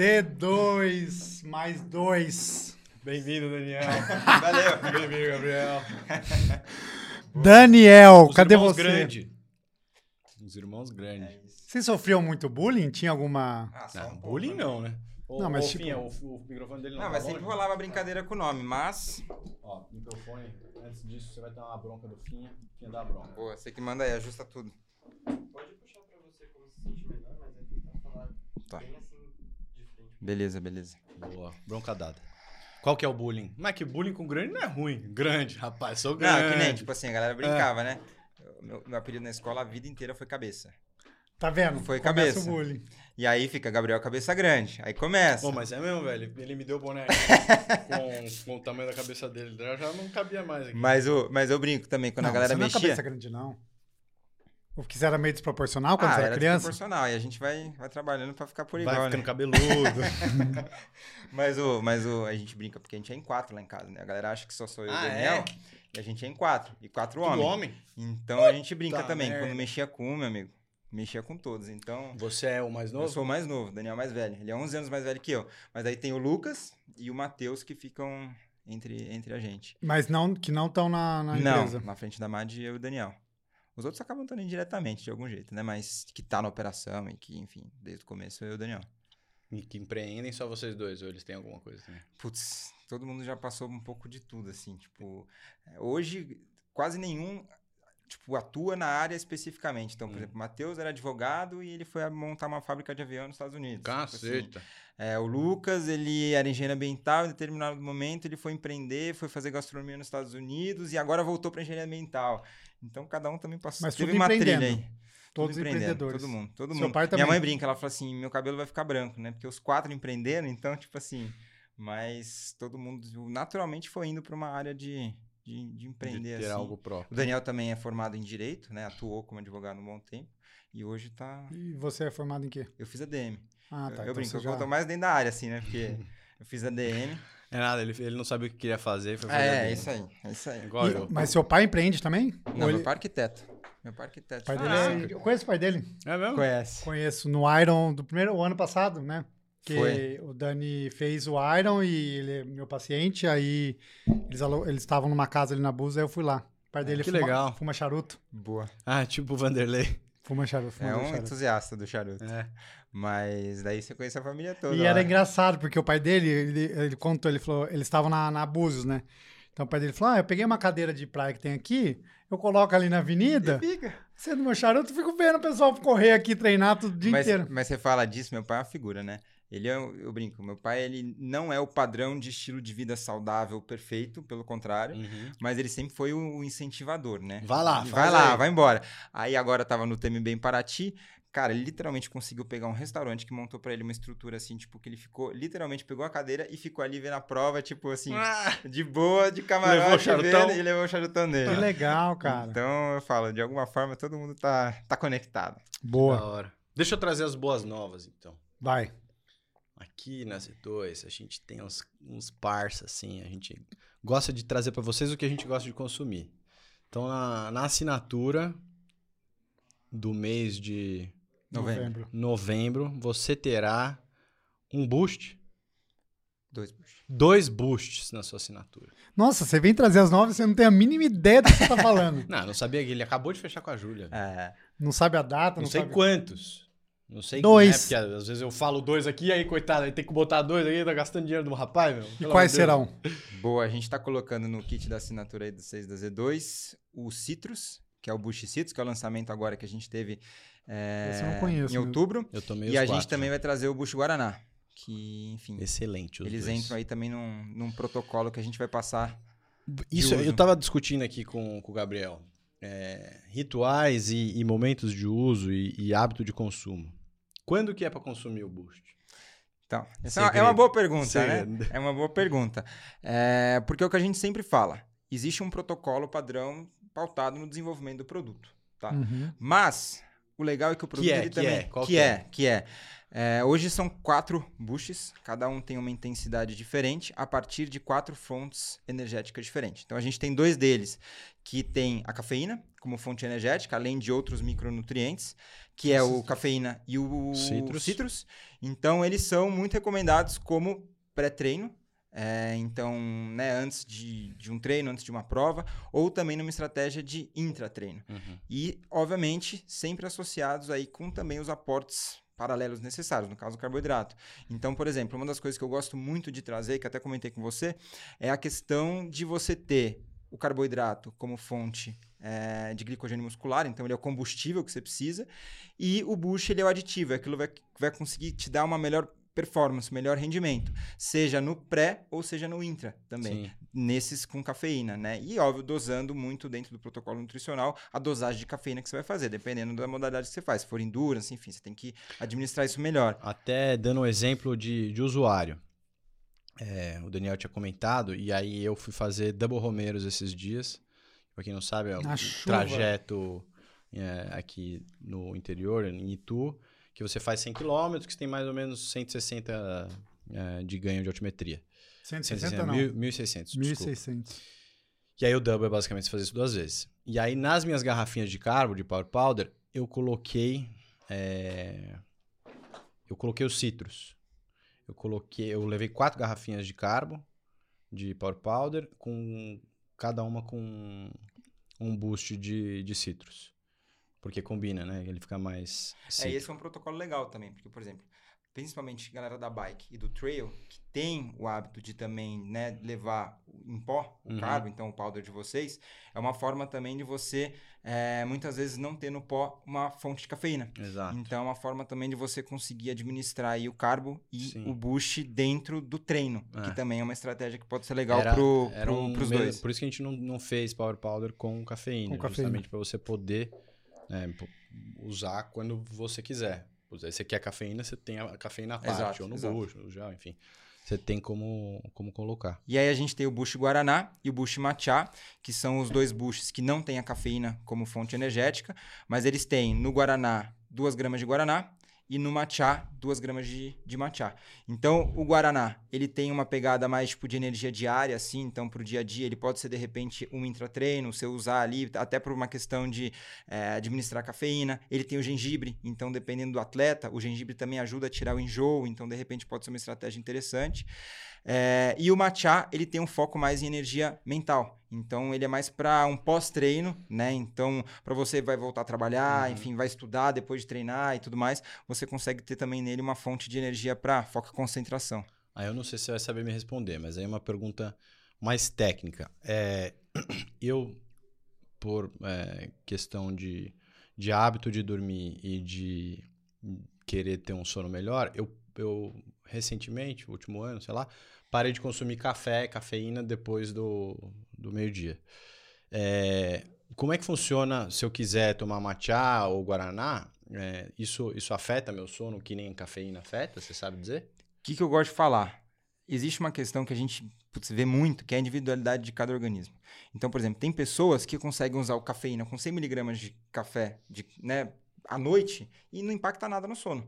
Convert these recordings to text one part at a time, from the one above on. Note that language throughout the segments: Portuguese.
Z2 mais 2. Bem-vindo, Daniel. Valeu. Bem-vindo, Gabriel. Daniel, Os cadê irmãos você? grande. Os irmãos grandes. É isso. Você sofreu muito bullying? Tinha alguma. Ah, só Não, um pouco, bullying né? não, né? Ô, Não, mas ô, tipo- Finha, o, o microfone dele não, Não, tá mas sempre longe? rolava brincadeira com o nome, mas. Ó, microfone, antes disso você vai tomar uma bronca do Finha. Finha dá bronca. Boa, você que manda aí, ajusta tudo. Pode puxar pra você como se sente melhor, mas é tentar falar Tá. bem assim. Beleza, beleza. Boa, bronca dada. Qual que é o bullying? Mas que bullying com grande não é ruim. Grande, rapaz, sou Não, grande. que nem, tipo assim, a galera brincava, né? Meu, meu apelido na escola a vida inteira foi cabeça. Tá vendo? Foi Começa cabeça. o bullying. E aí fica Gabriel Cabeça Grande. Aí começa. Pô, mas é mesmo, velho. Ele me deu o boné com, com o tamanho da cabeça dele. Eu já não cabia mais aqui. Mas, o, mas eu brinco também, quando não, a galera você não é mexia. cabeça grande, não. Ou que você era meio desproporcional quando ah, você era era criança? proporcional. E a gente vai, vai trabalhando pra ficar por Vai igual, ficando né? cabeludo. Mas, o, mas o, a gente brinca porque a gente é em quatro lá em casa, né? A galera acha que só sou eu e Ah, o Daniel. E a gente é em quatro. E quatro Tudo homens. homem. Então a gente brinca Puta também. merda. Quando mexia com um, meu amigo, mexia com todos. Então, Você é o mais novo? eu sou o mais novo, o Daniel é mais velho. Ele é 11 anos mais velho que eu. Mas aí tem o Lucas e o Matheus que ficam entre, entre a gente. Mas não, que não estão na, na Não, empresa. na frente da Mad eu e o Daniel. Os outros acabam estando indiretamente, de algum jeito, né? Mas que tá na operação e que, enfim, desde o começo eu e o Daniel. E que empreendem só vocês dois, ou eles têm alguma coisa também? Putz, todo mundo já passou um pouco de tudo, assim, tipo... é, Hoje, quase nenhum, tipo, atua na área especificamente. Então, por Hum. exemplo, o Matheus era advogado e ele foi a montar uma fábrica de avião nos Estados Unidos. Tipo assim, Caceta. é, o Lucas, ele era engenheiro ambiental, em determinado momento ele foi empreender, foi fazer gastronomia nos Estados Unidos e agora voltou para engenharia ambiental. Então, cada um também passou, Mas teve tudo uma trilha empreendendo. aí. Todos Tudo empreendedores. Todo mundo, todo Seu mundo. pai também. Minha mãe brinca, ela fala assim, meu cabelo vai ficar branco, né? Porque os quatro empreenderam, então, tipo assim... Mas todo mundo naturalmente foi indo para uma área de, de, de empreender, de ter assim. algo próprio. O Daniel também é formado em Direito, né? Atuou como advogado um bom tempo. E hoje tá... E você é formado em quê? Eu fiz a DM. Ah, tá. eu então brinco, você eu já... tô mais dentro da área, assim, né? Porque eu fiz a DM. É nada, ele, ele não sabia o que queria fazer. Foi fazer É, dele. isso aí, é isso aí. Igual E- eu. Mas seu pai empreende também? Não, Ou meu ele- pai é arquiteto. Meu pai é arquiteto. o pai dele Ah, é... Eu conheço o pai dele. É mesmo? Conhece. Conheço no Iron do primeiro o ano passado, né? Que Foi. o Dani fez o Iron e ele é meu paciente, aí eles alu- eles estavam numa casa ali na Busa, aí eu fui lá. O pai dele que fuma, legal. fuma charuto. Boa. Ah, tipo o Vanderlei. Fuma charuto, fuma É um charuto. entusiasta do charuto. É. Mas daí você conhece a família toda. E era lá. engraçado, porque o pai dele, ele, ele contou, ele falou, eles estavam na, na Búzios, né? Então o pai dele falou: Ah, eu peguei uma cadeira de praia que tem aqui, eu coloco ali na avenida, Fica. sendo meu charuto, eu fico vendo o pessoal correr aqui, treinar todo o dia Mas, inteiro. mas você fala disso, meu pai é uma figura, né? Ele é, eu brinco, meu pai ele não é o padrão de estilo de vida saudável perfeito, pelo contrário, Uhum. mas ele sempre foi o, o incentivador, né? Vai lá, vai lá, aí. vai embora. Aí agora tava no Temi Bem Paraty. Cara, ele literalmente conseguiu pegar um restaurante que montou pra ele uma estrutura assim, tipo, que ele ficou, literalmente pegou a cadeira e ficou ali vendo a prova, tipo assim, Ah, de boa, de Levou o camarote, charutão? vendo, e levou o charutão dele. Que legal, cara. Então eu falo, de alguma forma todo mundo tá, tá conectado. da Boa. hora. Deixa eu trazer as boas novas, então. Vai. Aqui na Z2, a gente tem uns, uns parça, assim, a gente gosta de trazer pra vocês o que a gente gosta de consumir. Então, na, na assinatura do mês de Novembro. novembro, você terá um boost, Dois puxa. dois boosts na sua assinatura. Nossa, você vem trazer as novas, você não tem a mínima ideia do que você tá falando. Não, não sabia que ele acabou de fechar com a Júlia. É, Não sabe a data, Não não, sei sabe... quantos. Não sei Dois. Né, porque às vezes eu falo dois aqui, aí, coitado, aí tem que botar dois aqui, tá gastando dinheiro do rapaz, meu. E quais serão? boa, a gente tá colocando no kit da assinatura aí do 6 da Z2 o Citrus, que é o Bush Citrus, que é o lançamento agora que a gente teve é, Esse eu não conheço em outubro. Eu tomei E os a gente quatro. também vai trazer o Bush Guaraná, que, enfim, Excelente os eles dois. entram aí também num, num protocolo que a gente vai passar. Isso, eu tava discutindo aqui com, com o Gabriel. É, rituais e, e momentos de uso e, e hábito de consumo. Quando que é pra consumir o boost? Então, essa é uma- é uma boa pergunta, né? Segredo. É uma boa pergunta. É, porque é o que a gente sempre fala. Existe um protocolo padrão pautado no desenvolvimento do produto, tá? Uhum. Mas o legal é que o produto é, ele que também é? Que que é, é? que é É, hoje são quatro bushes, cada um tem uma intensidade diferente a partir de quatro fontes energéticas diferentes. Então a gente tem dois deles que tem a cafeína como fonte energética, além de outros micronutrientes, que é o cafeína e o Citrus. citrus. Então eles são muito recomendados como pré-treino. É, então, né, antes de, de um treino, antes de uma prova, ou também numa estratégia de intratreino. Uhum. E, obviamente, sempre associados aí com também os aportes paralelos necessários, no caso do carboidrato. Então, por exemplo, uma das coisas que eu gosto muito de trazer, que até comentei com você, é a questão de você ter o carboidrato como fonte eh, de glicogênio muscular, então ele é o combustível que você precisa, e o bush ele é o aditivo, é aquilo que vai, que vai conseguir te dar uma melhor performance, melhor rendimento, seja no pré ou seja no intra também Sim. nesses com cafeína, né? E óbvio, dosando muito dentro do protocolo nutricional a dosagem de cafeína que você vai fazer, dependendo da modalidade que você faz. Se for endurance, enfim, você tem que administrar isso melhor. Até dando um exemplo de, de usuário. É, o Daniel tinha comentado, e aí eu fui fazer double romeiros esses dias. Pra quem não sabe, é um trajeto é, aqui no interior, em Itu, que você faz 100 km, que você tem mais ou menos 160 é, de ganho de altimetria. 160 não. mil- 1.600, desculpa. 1.600. E aí o double é basicamente fazer isso duas vezes. E aí nas minhas garrafinhas de carbo, de Power Powder, eu coloquei. é, Eu coloquei os citros. Eu coloquei. Eu levei quatro garrafinhas de carbo, de Power Powder, com cada uma com um boost de, de citros. Porque combina, né? Ele fica mais. É, citro. e esse é um protocolo legal também, porque, por exemplo, principalmente galera da bike e do trail, que tem o hábito de também né, levar em pó o Uhum. carbo, então o powder de vocês, é uma forma também de você, é, muitas vezes, não ter no pó uma fonte de cafeína. Exato. Então, é uma forma também de você conseguir administrar aí o carbo e Sim. o boost dentro do treino, É. que também é uma estratégia que pode ser legal Era- pro, pro, um pros mesmo- dois. Por isso que a gente não, não fez Power Powder com cafeína. Com cafeína. Justamente para você poder é, usar quando você quiser. Aí você quer cafeína, você tem a cafeína à parte, Exato, ou no exato. bucho, já, enfim. Você tem como, como colocar. E aí a gente tem o Bush Guaraná e o Bush Matcha, que são os dois Bushes que não têm a cafeína como fonte energética, mas eles têm no Guaraná 2 gramas de Guaraná e no Matcha 2 gramas de, de Matcha. Então o Guaraná, ele tem uma pegada mais tipo de energia diária, assim, então pro dia a dia ele pode ser de repente um intratreino, você usar ali, até por uma questão de eh, administrar cafeína. Ele tem o gengibre, então dependendo do atleta, o gengibre também ajuda a tirar o enjoo, então de repente pode ser uma estratégia interessante. É, e o matcha, ele tem um foco mais em energia mental. Então, ele é mais para um pós-treino, né? Então, para você vai voltar a trabalhar, Uhum. enfim, vai estudar depois de treinar e tudo mais, você consegue ter também nele uma fonte de energia para foco e concentração. Aí eu não sei se você vai saber me responder, mas aí é uma pergunta mais técnica. É, eu, por é, questão de, de hábito de dormir e de querer ter um sono melhor, eu, eu recentemente, último ano, sei lá, parei de consumir café, cafeína depois do, do meio-dia. É, como é que funciona se eu quiser tomar matcha ou guaraná? É, isso, isso afeta meu sono que nem cafeína afeta? Você sabe dizer? O que, que eu gosto de falar? Existe uma questão que a gente putz, vê muito, que é a individualidade de cada organismo. Então, por exemplo, tem pessoas que conseguem usar o cafeína com 100mg de café de, né, à noite e não impacta nada no sono.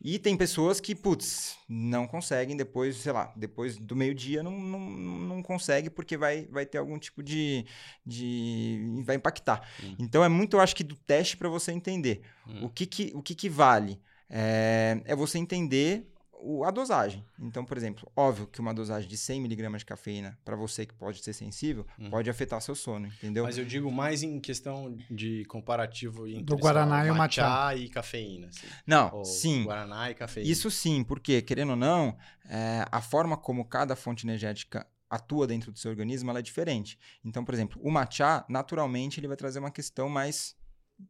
E tem pessoas que, putz, não conseguem depois, sei lá, depois do meio-dia não, não, não consegue porque vai, vai ter algum tipo de, de... vai impactar. Hum. Então é muito, eu acho que, do teste para você entender. Hum. O, que, que, o que, que vale? É, é você entender o- a dosagem. Então, por exemplo, óbvio que uma dosagem de 100mg de cafeína, para você que pode ser sensível, Uhum. pode afetar seu sono, entendeu? Mas eu digo mais em questão de comparativo entre Do Guaraná e o matcha. e cafeína. Assim. Não, Ou sim. Guaraná e cafeína. Isso sim, porque, querendo ou não, é, a forma como cada fonte energética atua dentro do seu organismo ela é diferente. Então, por exemplo, o matcha, naturalmente, ele vai trazer uma questão mais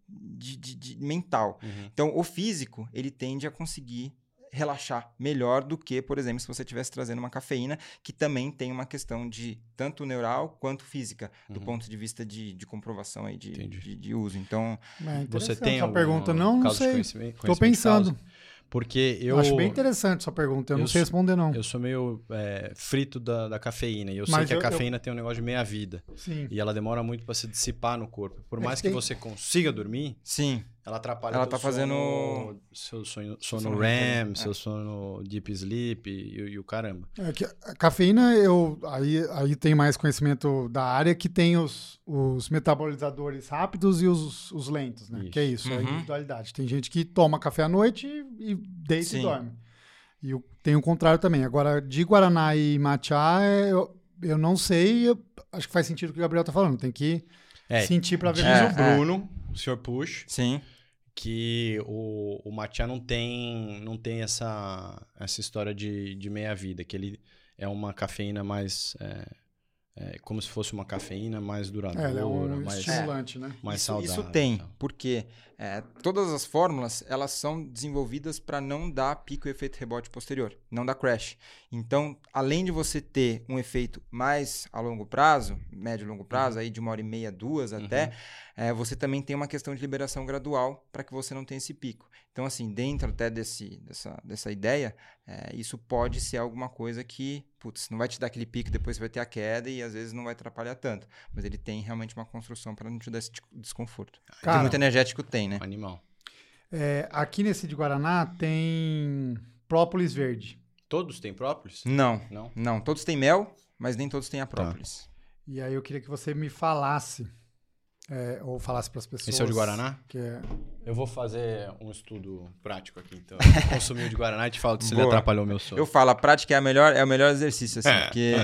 de, de- de mental. Uhum. Então, o físico, ele tende a conseguir relaxar melhor do que, por exemplo, se você estivesse trazendo uma cafeína, que também tem uma questão de tanto neural quanto física, do Uhum. ponto de vista de, de comprovação aí de, de, de uso. Então, É Você tem alguma pergunta? Não, não sei. de pensando. causa? Porque Eu eu, acho bem interessante sua pergunta. Eu, eu não sei responder, não. eu sou meio é, frito da, da cafeína. E eu sei Mas que a eu- eu- cafeína tem um negócio de meia-vida. Sim. E ela demora muito para se dissipar no corpo. Por É mais que que tem- você consiga dormir, sim, Ela atrapalha Ela tá fazendo- seu sono, sono sono REM, seu sono deep sleep e, e o caramba. É que a cafeína, eu aí, aí tem mais conhecimento da área que tem os, os metabolizadores rápidos e os, os lentos, né? Isso. Que é isso, é a Uhum. individualidade. Tem gente que toma café à noite e, e deita Sim. e dorme. E o- tem o contrário também. Agora, de Guaraná e Matcha, é, eu, eu não sei, eu acho que faz sentido o que o Gabriel tá falando. Tem que É, sentir pra ver. Diz É, o Bruno, o Sr. Push, Sim. Que o, o matcha não tem, não tem essa, essa história de, de meia-vida, que ele é uma cafeína mais... É, é como se fosse uma cafeína mais É, duradoura, ele é um mais, estimulante, né? mais isso, saudável. isso tem, então. porque é, todas as fórmulas elas são desenvolvidas para não dar pico e efeito rebote posterior, não dar crash. Então, além de você ter um efeito mais a longo prazo, médio e longo Uhum. prazo, aí de uma hora e meia, duas até, é, você também tem uma questão de liberação gradual para que você não tenha esse pico. Então, assim, dentro até desse, dessa, dessa ideia, é, isso pode ser alguma coisa que, putz, não vai te dar aquele pico, depois você vai ter a queda e às vezes não vai atrapalhar tanto. Mas ele tem realmente uma construção para não te dar esse de desconforto. que Cara, muito energético tem, né? Animal. é, aqui nesse de Guaraná tem própolis verde. Todos têm própolis? Não, Não? não. Todos têm mel, mas nem todos têm a própolis. E aí eu queria que você me falasse, é, ou falasse para as pessoas. Esse é o de Guaraná? Que é, Eu vou fazer um estudo prático aqui, então. Consumi o de Guaraná e te falo se ele atrapalhou o meu sono. Eu falo, a prática é, a melhor, é o melhor exercício, assim, É, porque...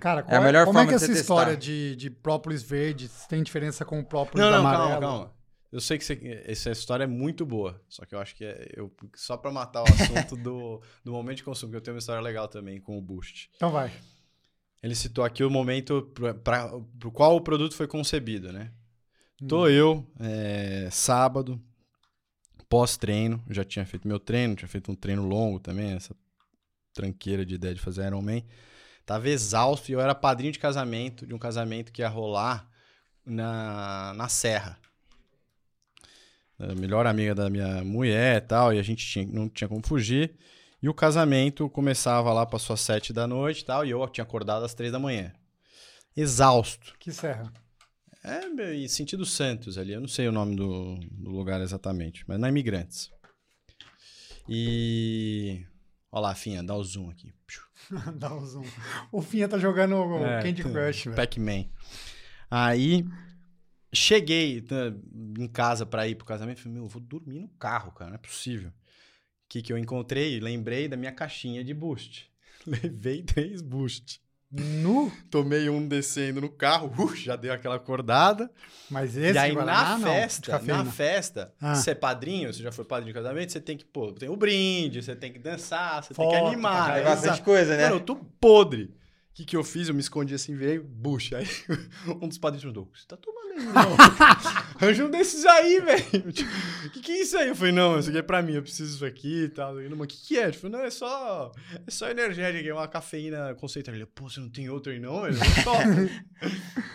Cara, É a qual melhor como é forma que de essa história de, de própolis verde tem diferença com o própolis Não, não, amarelo? calma, calma. Eu sei que você- essa história é muito boa, só que eu acho que é, eu, só pra matar o assunto do, do momento de consumo, que eu tenho uma história legal também com o Boost. Então vai. Ele citou aqui o momento para o qual o produto foi concebido, né? Hum. Tô eu, é, sábado, pós-treino, já tinha feito meu treino, tinha feito um treino longo também, essa tranqueira de ideia de fazer Ironman. Tava exausto e eu era padrinho de casamento, de um casamento que ia rolar na, na Serra. A melhor amiga da minha mulher e tal, e a gente tinha, não tinha como fugir. E o casamento começava lá para suas sete da noite e tal, e eu tinha acordado às três da manhã. Exausto. Que serra. É, meu, e sentido Santos ali, eu não sei o nome do, do lugar exatamente, mas na Imigrantes. E. Olha lá, Finha, dá o zoom aqui. Dá um zoom. O Finha tá jogando o É, Candy Crush, velho. Pac-Man. Aí, cheguei né, em casa pra ir pro casamento, falei, meu, eu vou dormir no carro, cara, não é possível. O que que eu encontrei? Lembrei da minha caixinha de boost. Levei três boost. Nu? Tomei um descendo no carro, uh, já deu aquela acordada. Mas esse e aí, Guaraná, na não, festa, cafeína. na festa, Ah. você é padrinho, você já foi padrinho de casamento, você tem que, pô, tem o brinde, você tem que dançar, você Foto, tem que animar. Exato. bastante coisa, né? Mano, eu tô podre. O que, que eu fiz? Eu me escondi assim, virei bucha. Aí um dos padrinhos perguntou: Você tá tomando aí, não? Arranja um desses aí, velho. Tipo, O que, que é isso aí? Eu falei: Não, isso aqui é pra mim, eu preciso disso aqui e tal. Ele, O que, que é? Eu falei: Não, é só, é só energética, é uma cafeína concentrada. Ele, pô, você não tem outra aí não? Ele, só.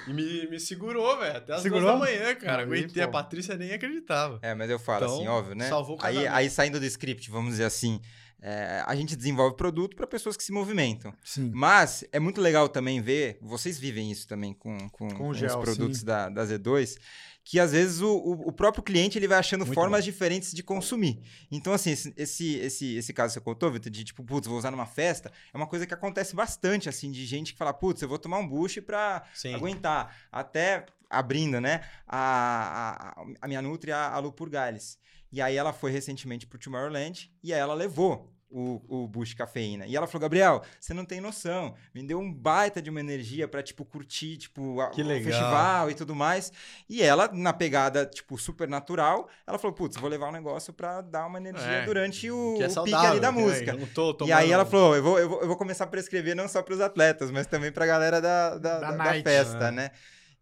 e me, me segurou, velho, até as Segurou? duas da manhã, cara. Aguentei, a. Patrícia nem acreditava. É, mas eu falo Então, assim, óbvio, né? salvou o aí, aí saindo do script, vamos dizer assim, é, a gente desenvolve produto para pessoas que se movimentam. Sim. Mas é muito legal também ver, vocês vivem isso também com, com, Com com os produtos da, da Z2, que às vezes o, o, próprio cliente ele vai achando Muito formas diferentes de consumir. Então, assim, esse, esse, esse, esse caso que você contou, Vitor, de tipo, putz, vou usar numa festa, é uma coisa que acontece bastante, assim, de gente que fala, putz, eu vou tomar um pra Sim. aguentar. Até abrindo, né, a, a, a minha Nutri, a, a Lu Purgales. E aí ela foi recentemente pro Tomorrowland e aí ela levou o, o Bush Cafeína. E ela falou, Gabriel, você não tem noção. Me deu um baita de uma energia pra, tipo, curtir, tipo, a- o festival e tudo mais. E ela, na pegada, tipo, super natural, ela falou, putz, vou levar um negócio pra dar uma energia É, durante o, é o pique ali da né? música. Não tô E aí ela falou, eu vou, eu vou, eu vou começar a prescrever não só para os atletas, mas também para a galera da, da, Da da- da night, festa, né? né?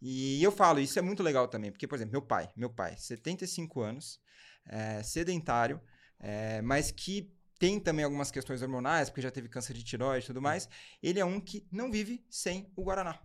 E eu falo, isso é muito legal também, porque, por exemplo, meu pai, meu pai, 75 anos, é, sedentário, é, mas que tem também algumas questões hormonais, porque já teve câncer de tiroide e tudo mais, ele é um que não vive sem o Guaraná.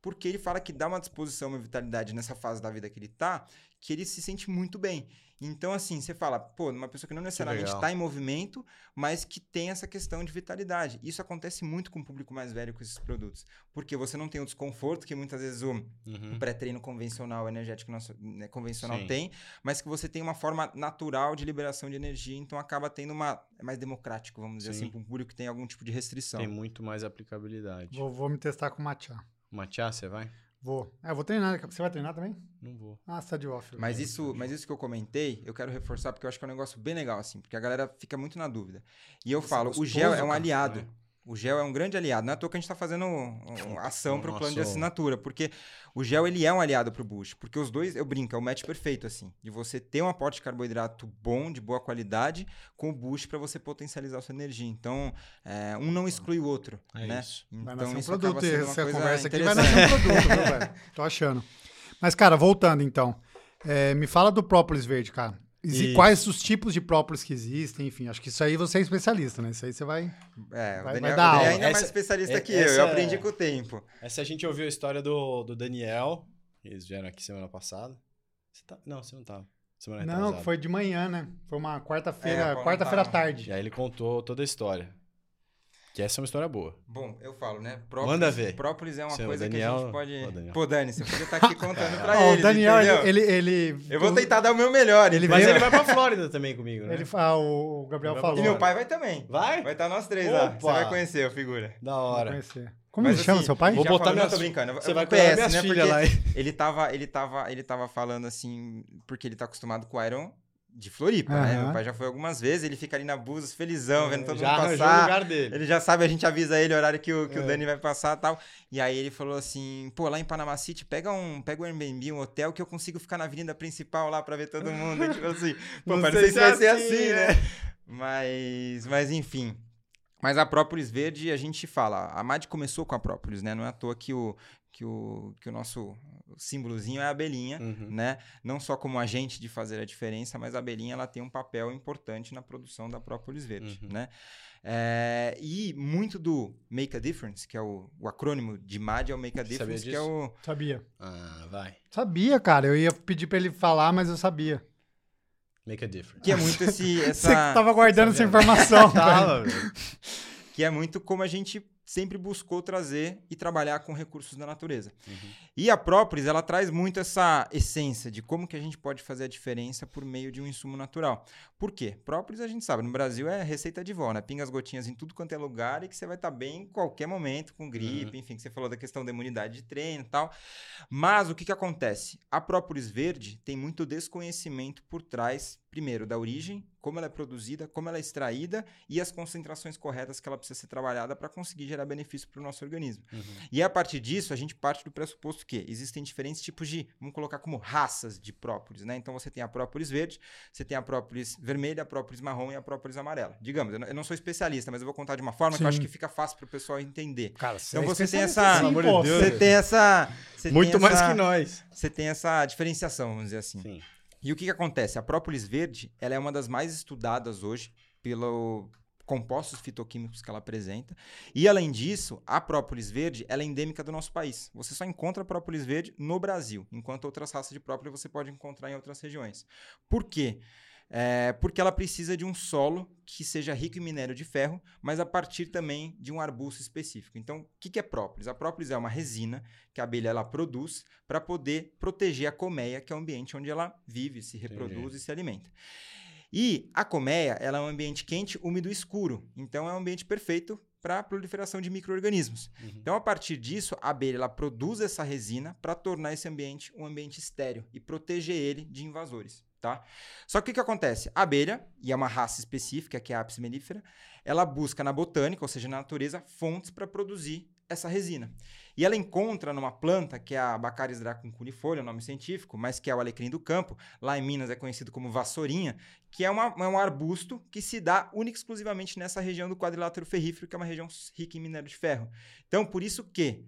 porque ele fala que dá uma disposição, uma vitalidade nessa fase da vida que ele tá, que ele se sente muito bem. Então, assim, você fala, pô, uma pessoa que não necessariamente está em movimento, mas que tem essa questão de vitalidade. Isso acontece muito com o público mais velho com esses produtos. Porque você não tem o desconforto que muitas vezes o, Uhum. o pré-treino convencional, energético nosso, né, convencional Sim. tem, mas que você tem uma forma natural de liberação de energia, então acaba tendo uma. É mais democrático, vamos dizer Sim. assim, para um público que tem algum tipo de restrição. Tem muito mais aplicabilidade. Vou, vou me testar com matcha. Matcha, você vai? Vou. É, eu vou treinar. Você vai treinar também? Não vou. Ah, você tá de off. Mas isso, mas isso que eu comentei, eu quero reforçar porque eu acho que é um negócio bem legal, assim, porque a galera fica muito na dúvida. E eu é falo, o gostoso, gel é um cara, aliado. né? O gel é um grande aliado. Não é à toa que a gente está fazendo um- um- ação para o plano de assinatura, porque o gel ele é um aliado para o Bush. Porque os dois, eu brinco, é o match perfeito, assim. De você ter um aporte de carboidrato bom, de boa qualidade, com o Bush para você potencializar a sua energia. Então, é, um não exclui o outro, É né? isso. Vai Então, nascer um isso produto. Essa coisa conversa aqui vai nascer um produto, viu, velho? Tô achando. Mas, cara, voltando então. É, me fala do própolis verde, cara. Isso. Quais os tipos de própolis que existem, enfim. Acho que isso aí você é especialista, né? Isso aí você vai... É, o Vai- vai Daniel, dar o Daniel ainda é mais Essa- especialista é- que eu. essa Eu é- aprendi com o tempo. Essa a gente ouviu a história do, do Daniel. Eles vieram aqui semana passada. Você tá... Não, você não tava. Semana Não, retrasada. foi de manhã, né? Foi uma É, quarta-feira, Paulo quarta-feira à tarde. E aí ele contou toda a história. Que essa é uma história boa. Bom, eu falo, né? Própolis, Manda ver. Própolis é uma Seu coisa que a Daniel- gente pode. Ô, Daniel. Pô, Dani, você podia estar aqui contando pra Ó, eles. o Daniel, entendeu? ele, ele, ele- Eu vou tentar dar o meu melhor. Ele? Mas ele vai pra Flórida também comigo, né? ele ah, o Gabriel falou. E meu pai vai também. Vai? Vai estar nós três lá. Você Opa! vai conhecer a figura. Da Vou hora. conhecer. Como Mas, ele chama assim, seu pai? Vou botar falando- minhas- Não, tô brincando. Você vai PS, minhas né? filhas lá. Ele tava, ele, tava, ele tava falando assim, porque ele tá acostumado com o Iron de Floripa, né? Aham. Meu pai já foi algumas vezes, ele fica ali na Búzios, felizão, vendo todo É, Já mundo arranjou o passar. lugar dele. Ele já sabe, a gente avisa ele o horário que o, que o É. Dani vai passar e tal. E aí ele falou assim: pô, lá em Panama City, pega um, pega um Airbnb, um hotel que eu consigo ficar na avenida principal lá pra ver todo mundo. tipo assim, pô, Não sei se vai é ser assim, assim, né? né? Mas, mas enfim. Mas a Própolis Verde, a gente fala, a MAD começou com a Própolis, né? Não é à toa que o, que o, que o nosso símbolozinho é a abelhinha, Uhum. né? Não só como agente de fazer a diferença, mas a abelhinha ela tem um papel importante na produção da própolis verde, Uhum. né? É, e muito do Make a Difference, que é o, o acrônimo de MAD, é o Make a Sabia Difference, que é o... Sabia. Ah, vai. Sabia, cara. Eu ia pedir pra ele falar, mas eu sabia. Make a difference. Que é muito esse, Você essa, tava guardando essa informação. Tava, velho. que é muito como a gente sempre buscou trazer e trabalhar com recursos da natureza. Uhum. E a Própolis, ela traz muito essa essência de como que a gente pode fazer a diferença por meio de um insumo natural. Por quê? Própolis, a gente sabe, no Brasil é receita de vó, né? Pinga as gotinhas em tudo quanto é lugar e que você vai estar bem em qualquer momento, com gripe, enfim, que você falou da questão da imunidade de treino e tal. Mas o que que acontece? A Própolis verde tem muito desconhecimento por trás, primeiro, da origem, como ela é produzida, como ela é extraída e as concentrações corretas que ela precisa ser trabalhada para conseguir gerar benefício para o nosso organismo. Uhum. E a partir disso, a gente parte do pressuposto que existem diferentes tipos de, vamos colocar como raças de própolis, né? Então você tem a própolis verde, você tem a própolis vermelha, a própolis marrom e a própolis amarela. Digamos, eu não, sou especialista, mas eu vou contar de uma forma que eu acho Sim. que fica fácil para o pessoal entender. Cara, Então é você tem essa- sim, de Deus. Você tem essa... você tem Muito mais essa- que nós. Você tem essa diferenciação, vamos dizer assim. Sim. E o que, que acontece? A própolis verde ela é uma das mais estudadas hoje pelo compostos fitoquímicos que ela apresenta. E além disso, a própolis verde ela é endêmica do nosso país. Você só encontra própolis verde no Brasil, enquanto outras raças de própolis você pode encontrar em outras regiões. Por quê? É, porque ela precisa de um solo que seja rico em minério de ferro, mas a partir também de um arbusto específico. Então, o que, que é própolis? A própolis é uma resina que a abelha ela produz para poder proteger a colmeia, que é o ambiente onde ela vive, se reproduz e se alimenta. E a colmeia ela é um ambiente quente, úmido e escuro. Então, é um ambiente perfeito para a proliferação de micro-organismos. Uhum. Então, a partir disso, a abelha ela produz essa resina para tornar esse ambiente um ambiente estéreo e proteger ele de invasores, tá? Só que o que acontece? A abelha, e é uma raça específica, que é a Apis mellifera, ela busca na botânica, ou seja, na natureza, fontes para produzir essa resina. E ela encontra numa planta, que é a Baccharis dracuncunifolia, o nome científico, mas que é o alecrim do campo, lá em Minas é conhecido como vassourinha, que é, uma- é um arbusto que se dá única e exclusivamente nessa região do quadrilátero ferrífero, que é uma região rica em minério de ferro. Então, por isso que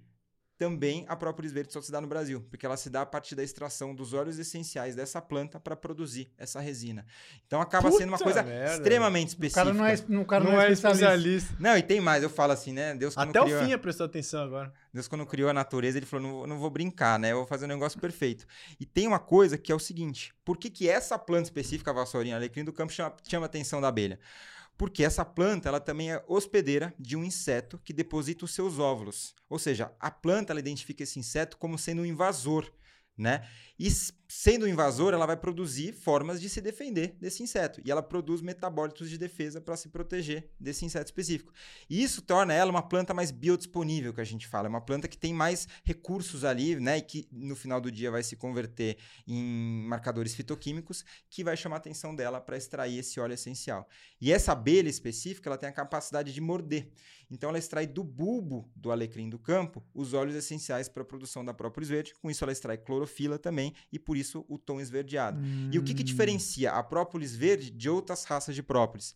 também a própolis verde só se dá no Brasil, porque ela se dá a partir da extração dos óleos essenciais dessa planta para produzir essa resina. Então acaba sendo uma Puta coisa merda. extremamente O específica. cara não é, o cara Não, é especialista. Não, e tem mais, eu falo assim, né? Deus quando Até o criou... fim é prestou atenção agora. Deus, quando criou a natureza, ele falou: não, vou- não vou brincar, né? Eu vou fazer um negócio perfeito. E tem uma coisa que é o seguinte: por que, que essa planta específica, a vassourinha alecrim do campo, chama, chama a atenção da abelha? Porque essa planta ela também é hospedeira de um inseto que deposita os seus óvulos. Ou seja, a planta ela identifica esse inseto como sendo um invasor. Né? E sendo invasor, ela vai produzir formas de se defender desse inseto. E ela produz metabólitos de defesa para se proteger desse inseto específico. E isso torna ela uma planta mais biodisponível, que a gente fala. É uma planta que tem mais recursos ali, né? E que no final do dia vai se converter em marcadores fitoquímicos, que vai chamar a atenção dela para extrair esse óleo essencial. E essa abelha específica, ela tem a capacidade de morder. Então ela extrai do bulbo do alecrim do campo os óleos essenciais para a produção da própolis verde. Com isso ela extrai clorofila também e por isso o tom esverdeado. E o que, que Hum. diferencia a própolis verde de outras raças de própolis?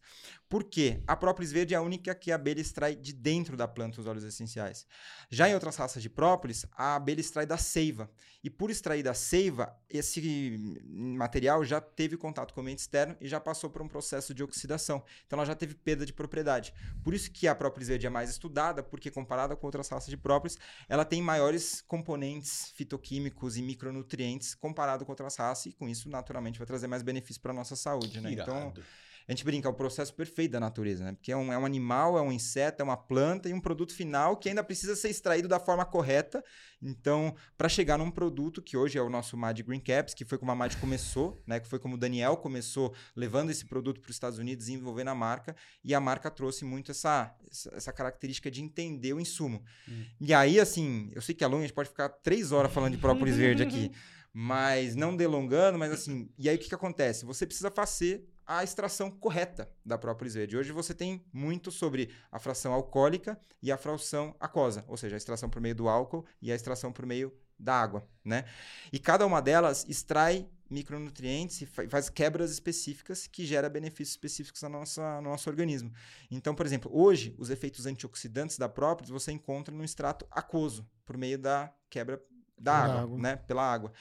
Porque a própolis verde é a única que a abelha extrai de dentro da planta os óleos essenciais. Já em outras raças de própolis, a abelha extrai da seiva. E por extrair da seiva, esse material já teve contato com o ambiente externo e já passou por um processo de oxidação. Então ela já teve perda de propriedade. Por isso que a própolis verde é mais estudada, porque comparada com outras raças de própolis, ela tem maiores componentes fitoquímicos e micronutrientes comparado com outras raças e com isso naturalmente vai trazer mais benefício para nossa saúde, né? Então, Irado. A gente brinca, é o processo perfeito da natureza, né? Porque é um, é um animal, é um inseto, é uma planta e um produto final que ainda precisa ser extraído da forma correta. Então, para chegar num produto que hoje é o nosso Mad Green Caps, que foi como a Mad começou, né? Que foi como o Daniel começou levando esse produto para os Estados Unidos, desenvolvendo a marca. E a marca trouxe muito essa, essa, característica de entender o insumo. Hum. E aí, assim, eu sei que a Lunha, a gente pode ficar três horas falando de própolis verde aqui. Mas não delongando, mas assim, e aí o que, que acontece? Você precisa fazer a extração correta da própolis verde. Hoje você tem muito sobre a fração alcoólica e a fração aquosa, ou seja, a extração por meio do álcool e a extração por meio da água, né? E cada uma delas extrai micronutrientes e fa- faz quebras específicas que gera benefícios específicos na nossa, no nosso organismo. Então, por exemplo, hoje os efeitos antioxidantes da própolis você encontra no extrato aquoso, por meio da quebra da água, água. né? Pela água.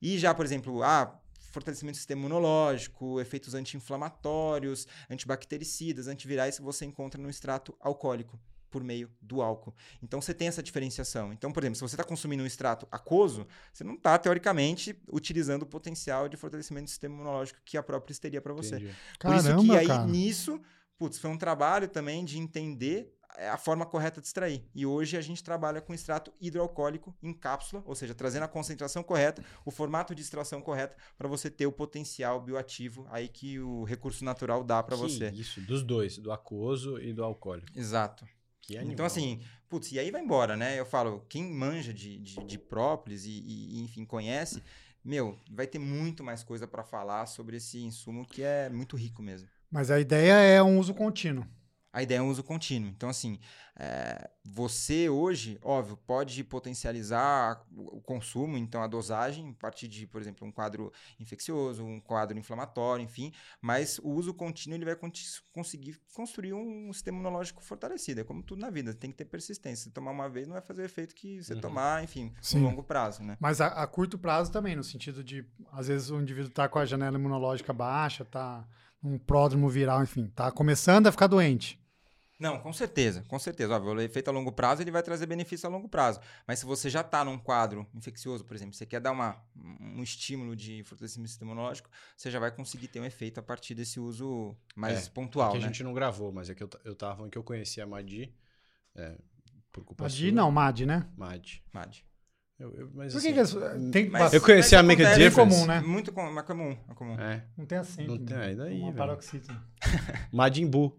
E já, por exemplo, ah, fortalecimento do sistema imunológico, efeitos anti-inflamatórios, antibactericidas, antivirais, você encontra no extrato alcoólico por meio do álcool. Então você tem essa diferenciação. Então, por exemplo, se você está consumindo um extrato aquoso, você não está, teoricamente, utilizando o potencial de fortalecimento do sistema imunológico que a própria teria para você. Entendi. Por isso que aí, cara. nisso, putz, foi um trabalho também de entender é, a forma correta de extrair. E hoje a gente trabalha com extrato hidroalcoólico em cápsula, ou seja, trazendo a concentração correta, o formato de extração correto, para você ter o potencial bioativo aí que o recurso natural dá para você. Isso, dos dois, do aquoso e do alcoólico. Exato. Então, assim, putz, e aí vai embora, né? Eu falo, quem manja de, de, de própolis e, e, enfim, conhece, meu, vai ter muito mais coisa para falar sobre esse insumo que é muito rico mesmo. Mas a ideia é um uso contínuo. A ideia é um uso contínuo. Então, assim, é, você hoje, óbvio, pode potencializar o consumo, então a dosagem, a partir de, por exemplo, um quadro infeccioso, um quadro inflamatório, enfim, mas o uso contínuo ele vai conseguir construir um sistema imunológico fortalecido. É como tudo na vida, tem que ter persistência. Se tomar uma vez não vai fazer o efeito que você Uhum. tomar, enfim, Sim. no longo prazo, né? Mas a, a curto prazo também, no sentido de, às vezes, o indivíduo tá com a janela imunológica baixa, tá num pródromo viral, enfim, tá começando a ficar doente. Não, com certeza, com certeza. Óbvio, o efeito a longo prazo ele vai trazer benefício a longo prazo. Mas se você já está num quadro infeccioso, por exemplo, você quer dar uma, um estímulo de fortalecimento imunológico, você já vai conseguir ter um efeito a partir desse uso mais É, pontual, que a né? gente não gravou, mas é que eu, eu tava falando que eu conheci a Madi. É, por culpa A sua. Não, Mad, né? Mad. Mad. Eu, eu- mas Por que, assim, que eles- tem Mas- Eu conheci a Make a Difference. comum, né? Muito comum, é comum, é comum. É. Não tem acento. Não tem, né? aí daí, Uma velho. paroxítona. Majin Buu.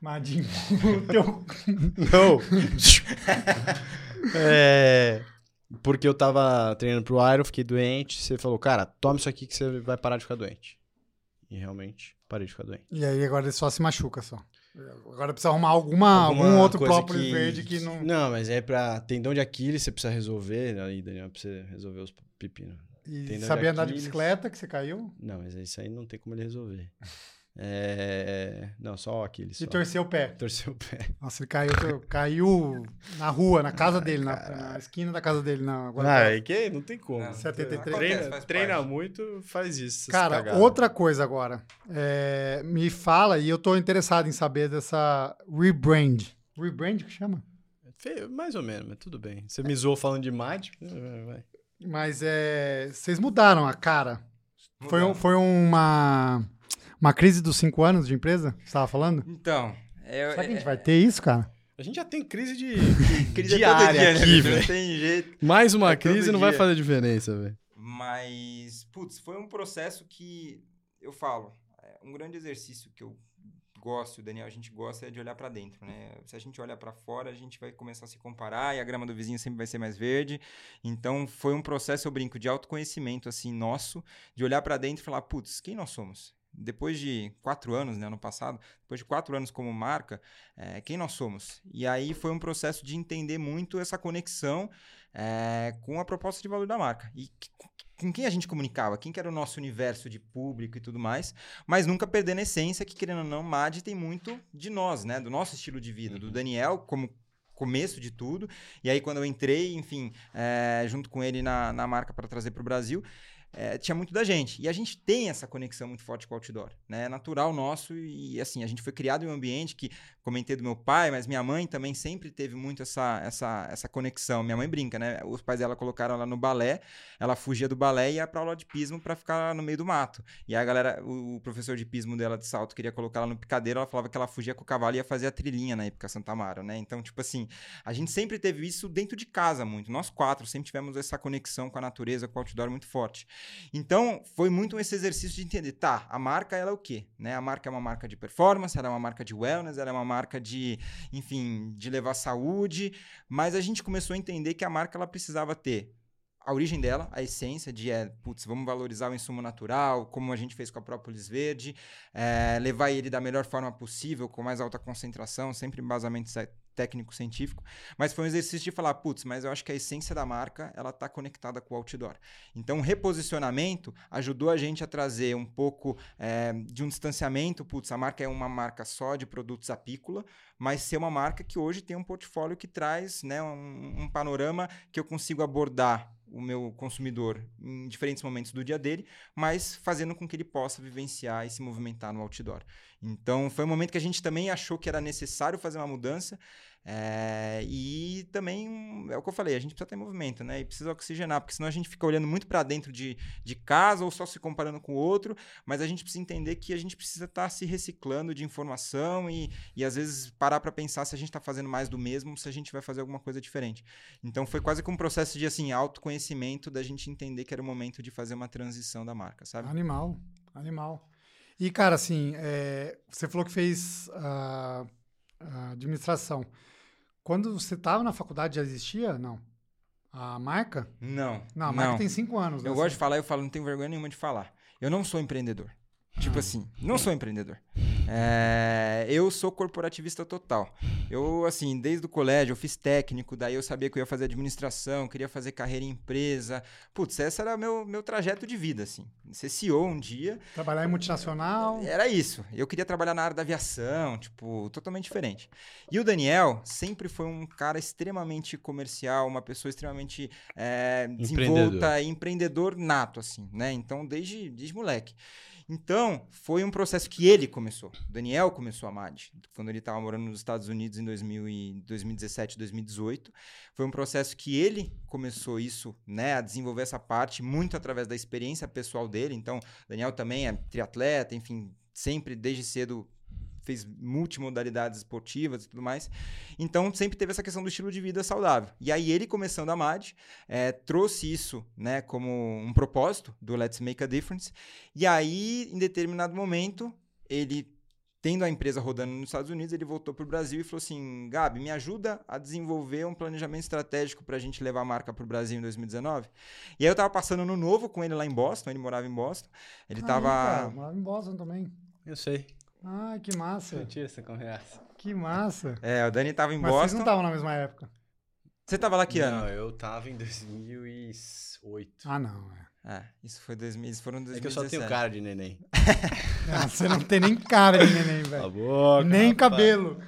Madinho. Teu- Não. é. Porque eu tava treinando pro Iron, fiquei doente. Você falou, cara, toma isso aqui que você vai parar de ficar doente. E realmente, parei de ficar doente. E aí agora ele só se machuca só. Agora precisa arrumar alguma, algum Alguma outro coisa própolis verde que não. Não, mas é pra tendão de Aquiles, você precisa resolver. Aí, Daniel, pra você resolver os pepinos. E Tendão de sabia andar de bicicleta que você caiu? Não, mas isso aí não tem como ele resolver. É... Não, só aquele. Só. E torceu o pé. Torceu o pé. Nossa, ele caiu, caiu na rua, na casa dele, na, na esquina da casa dele. Na, agora, Ah, é que não tem como. Não, 73. acontece, Treina, treina muito, faz isso. Cara, cagadas. outra coisa agora. É, me fala, e eu tô interessado em saber dessa rebrand. Rebrand que chama? Mais ou menos, mas tudo bem. Você me zoou falando de Mad? vai. Mas é, vocês mudaram a cara. Foi, um- Mudamos. foi uma, uma crise dos cinco anos de empresa que você estava falando? Então, é, Será que a gente é- vai ter isso, cara? A gente já tem crise de crise diária dia, né, aqui, velho. Não tem jeito. Mais uma É crise não vai fazer diferença, velho. Mas, putz, foi um processo que eu falo, é um grande exercício que eu gosto, o Daniel, a gente gosta é de olhar pra dentro, né? Se a gente olhar pra fora, a gente vai começar a se comparar e a grama do vizinho sempre vai ser mais verde. Então, foi um processo, eu brinco, de autoconhecimento, assim, nosso, de olhar pra dentro e falar, putz, quem nós somos? Depois de quatro anos, né, ano passado, depois de quatro anos como marca, é, quem nós somos? E aí foi um processo de entender muito essa conexão é, com a proposta de valor da marca. E com quem a gente comunicava, quem que era o nosso universo de público e tudo mais, mas nunca perdendo a essência que, querendo ou não, MAD tem muito de nós, né? Do nosso estilo de vida, do Daniel como começo de tudo. E aí, quando eu entrei, enfim, é, junto com ele na, na marca para trazer para o Brasil, é, tinha muito da gente. E a gente tem essa conexão muito forte com o outdoor, né? É natural nosso e, assim, a gente foi criado em um ambiente que, comentei do meu pai, mas minha mãe também sempre teve muito essa, essa, essa conexão. Minha mãe brinca, né? Os pais dela colocaram ela no balé, ela fugia do balé e ia pra aula de pismo para ficar no meio do mato. E aí a galera, o, o professor de pismo dela de salto queria colocar ela no picadeiro, ela falava que ela fugia com o cavalo e ia fazer a trilhinha na época Santa Amaro, né? Então, tipo assim, a gente sempre teve isso dentro de casa muito. Nós quatro sempre tivemos essa conexão com a natureza, com o outdoor muito forte. Então, foi muito esse exercício de entender, tá, a marca ela é o quê? Né? A marca é uma marca de performance, ela é uma marca de wellness, ela é uma marca de, enfim, de levar saúde, mas a gente começou a entender que a marca ela precisava ter a origem dela, a essência de, é, putz, vamos valorizar o insumo natural, como a gente fez com a própolis verde, é, levar ele da melhor forma possível, com mais alta concentração, sempre embasamento ce- técnico-científico, mas foi um exercício de falar, putz, mas eu acho que a essência da marca, ela tá conectada com o outdoor. Então, o reposicionamento ajudou a gente a trazer um pouco é, de um distanciamento, putz, a marca é uma marca só de produtos apícola, mas ser uma marca que hoje tem um portfólio que traz né, um, um panorama que eu consigo abordar o meu consumidor em diferentes momentos do dia dele, mas fazendo com que ele possa vivenciar e se movimentar no outdoor. Então, foi um momento que a gente também achou que era necessário fazer uma mudança. É, e também, é o que eu falei, a gente precisa ter movimento, né? E precisa oxigenar, porque senão a gente fica olhando muito para dentro de, de casa ou só se comparando com o outro, mas a gente precisa entender que a gente precisa estar se reciclando de informação e, e às vezes parar para pensar se a gente está fazendo mais do mesmo, se a gente vai fazer alguma coisa diferente. Então foi quase que um processo de assim autoconhecimento da gente entender que era o momento de fazer uma transição da marca, sabe? Animal, animal. E, cara, assim, é, você falou que fez a administração. Quando você estava na faculdade, já existia? Não. A marca? Não. Não, a marca tem cinco anos. Eu né? gosto de falar, eu falo, não tenho vergonha nenhuma de falar. Eu não sou empreendedor. Tipo assim, não sou empreendedor. É, eu sou corporativista total. Eu, assim, desde o colégio, eu fiz técnico, daí eu sabia que eu ia fazer administração, queria fazer carreira em empresa. Putz, esse era meu, meu trajeto de vida, assim. Ser CEO um dia, Trabalhar em multinacional. era isso. Eu queria trabalhar na área da aviação, tipo, totalmente diferente. E o Daniel sempre foi um cara extremamente comercial, uma pessoa extremamente é, desenvolta, empreendedor nato, assim, né? Então, desde, desde moleque. Então, foi um processo que ele começou. O Daniel começou a MAD, quando ele estava morando nos Estados Unidos em 2000 e 2017, 2018. Foi um processo que ele começou isso, né, a desenvolver essa parte muito através da experiência pessoal dele. Então, Daniel também é triatleta, enfim, sempre desde cedo fez multimodalidades esportivas e tudo mais. Então, sempre teve essa questão do estilo de vida saudável. E aí, ele começando a MAD, eh, trouxe isso né, como um propósito do Let's Make a Difference. E aí, em determinado momento, ele, tendo a empresa rodando nos Estados Unidos, ele voltou para o Brasil e falou assim: Gabi, me ajuda a desenvolver um planejamento estratégico para a gente levar a marca para o Brasil em 2019. E aí, eu estava passando no novo com ele lá em Boston, ele morava em Boston. Ele estava. cara, morava em Boston também. Eu sei. Ai, que massa. Tira essa conversa. Que massa. É, o Dani estava em Mas vocês Boston. não estavam na mesma época. Você estava lá que Não, ano? eu tava em 2008. Ah, não. É. É, isso foi 2000, isso foram 2017. É que eu só tenho cara de neném. Ah, Você não tem nem cara de neném, velho. boca, Nem rapaz. cabelo.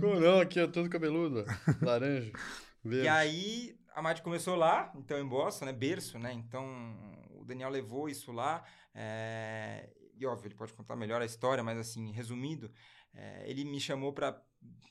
Como não, aqui é todo cabeludo. Laranja. E Verde. aí, a Mad começou lá, então em Boston, né? Berço, né? Então, o Daniel levou isso lá. é, E óbvio, ele pode contar melhor a história, mas assim, resumindo, é, ele me chamou para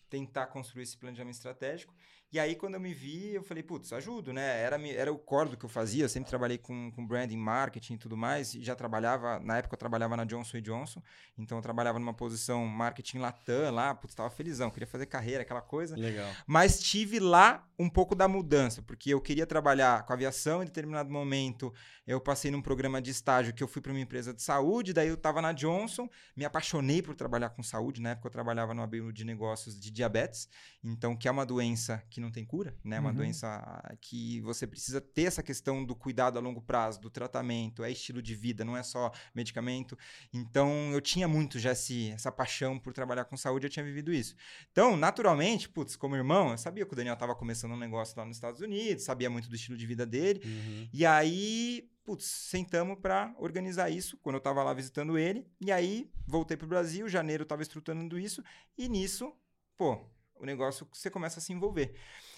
tentar construir esse planejamento estratégico. E aí, quando eu me vi, eu falei, putz, ajudo, né? Era, era o core do que eu fazia, eu sempre trabalhei com, com branding, marketing e tudo mais, e já trabalhava, na época eu trabalhava na Johnson Johnson, então eu trabalhava numa posição marketing latam lá, putz, tava felizão, queria fazer carreira, aquela coisa. Legal. Mas tive lá um pouco da mudança, porque eu queria trabalhar com aviação em determinado momento. Eu passei num programa de estágio que eu fui para uma empresa de saúde, daí eu estava na Johnson, me apaixonei por trabalhar com saúde. Na época eu trabalhava no abrigo de negócios de diabetes, então que é uma doença que não tem cura, né? Uma Uhum. doença que você precisa ter essa questão do cuidado a longo prazo, do tratamento, é estilo de vida, não é só medicamento. Então eu tinha muito já esse, essa paixão por trabalhar com saúde, eu tinha vivido isso. Então, naturalmente, putz, como irmão, eu sabia que o Daniel estava começando um negócio lá nos Estados Unidos, sabia muito do estilo de vida dele. Uhum. E aí, putz, sentamos para organizar isso quando eu estava lá visitando ele. E aí, voltei pro Brasil, janeiro eu estava estruturando isso. E nisso, pô, o negócio você começa a se envolver.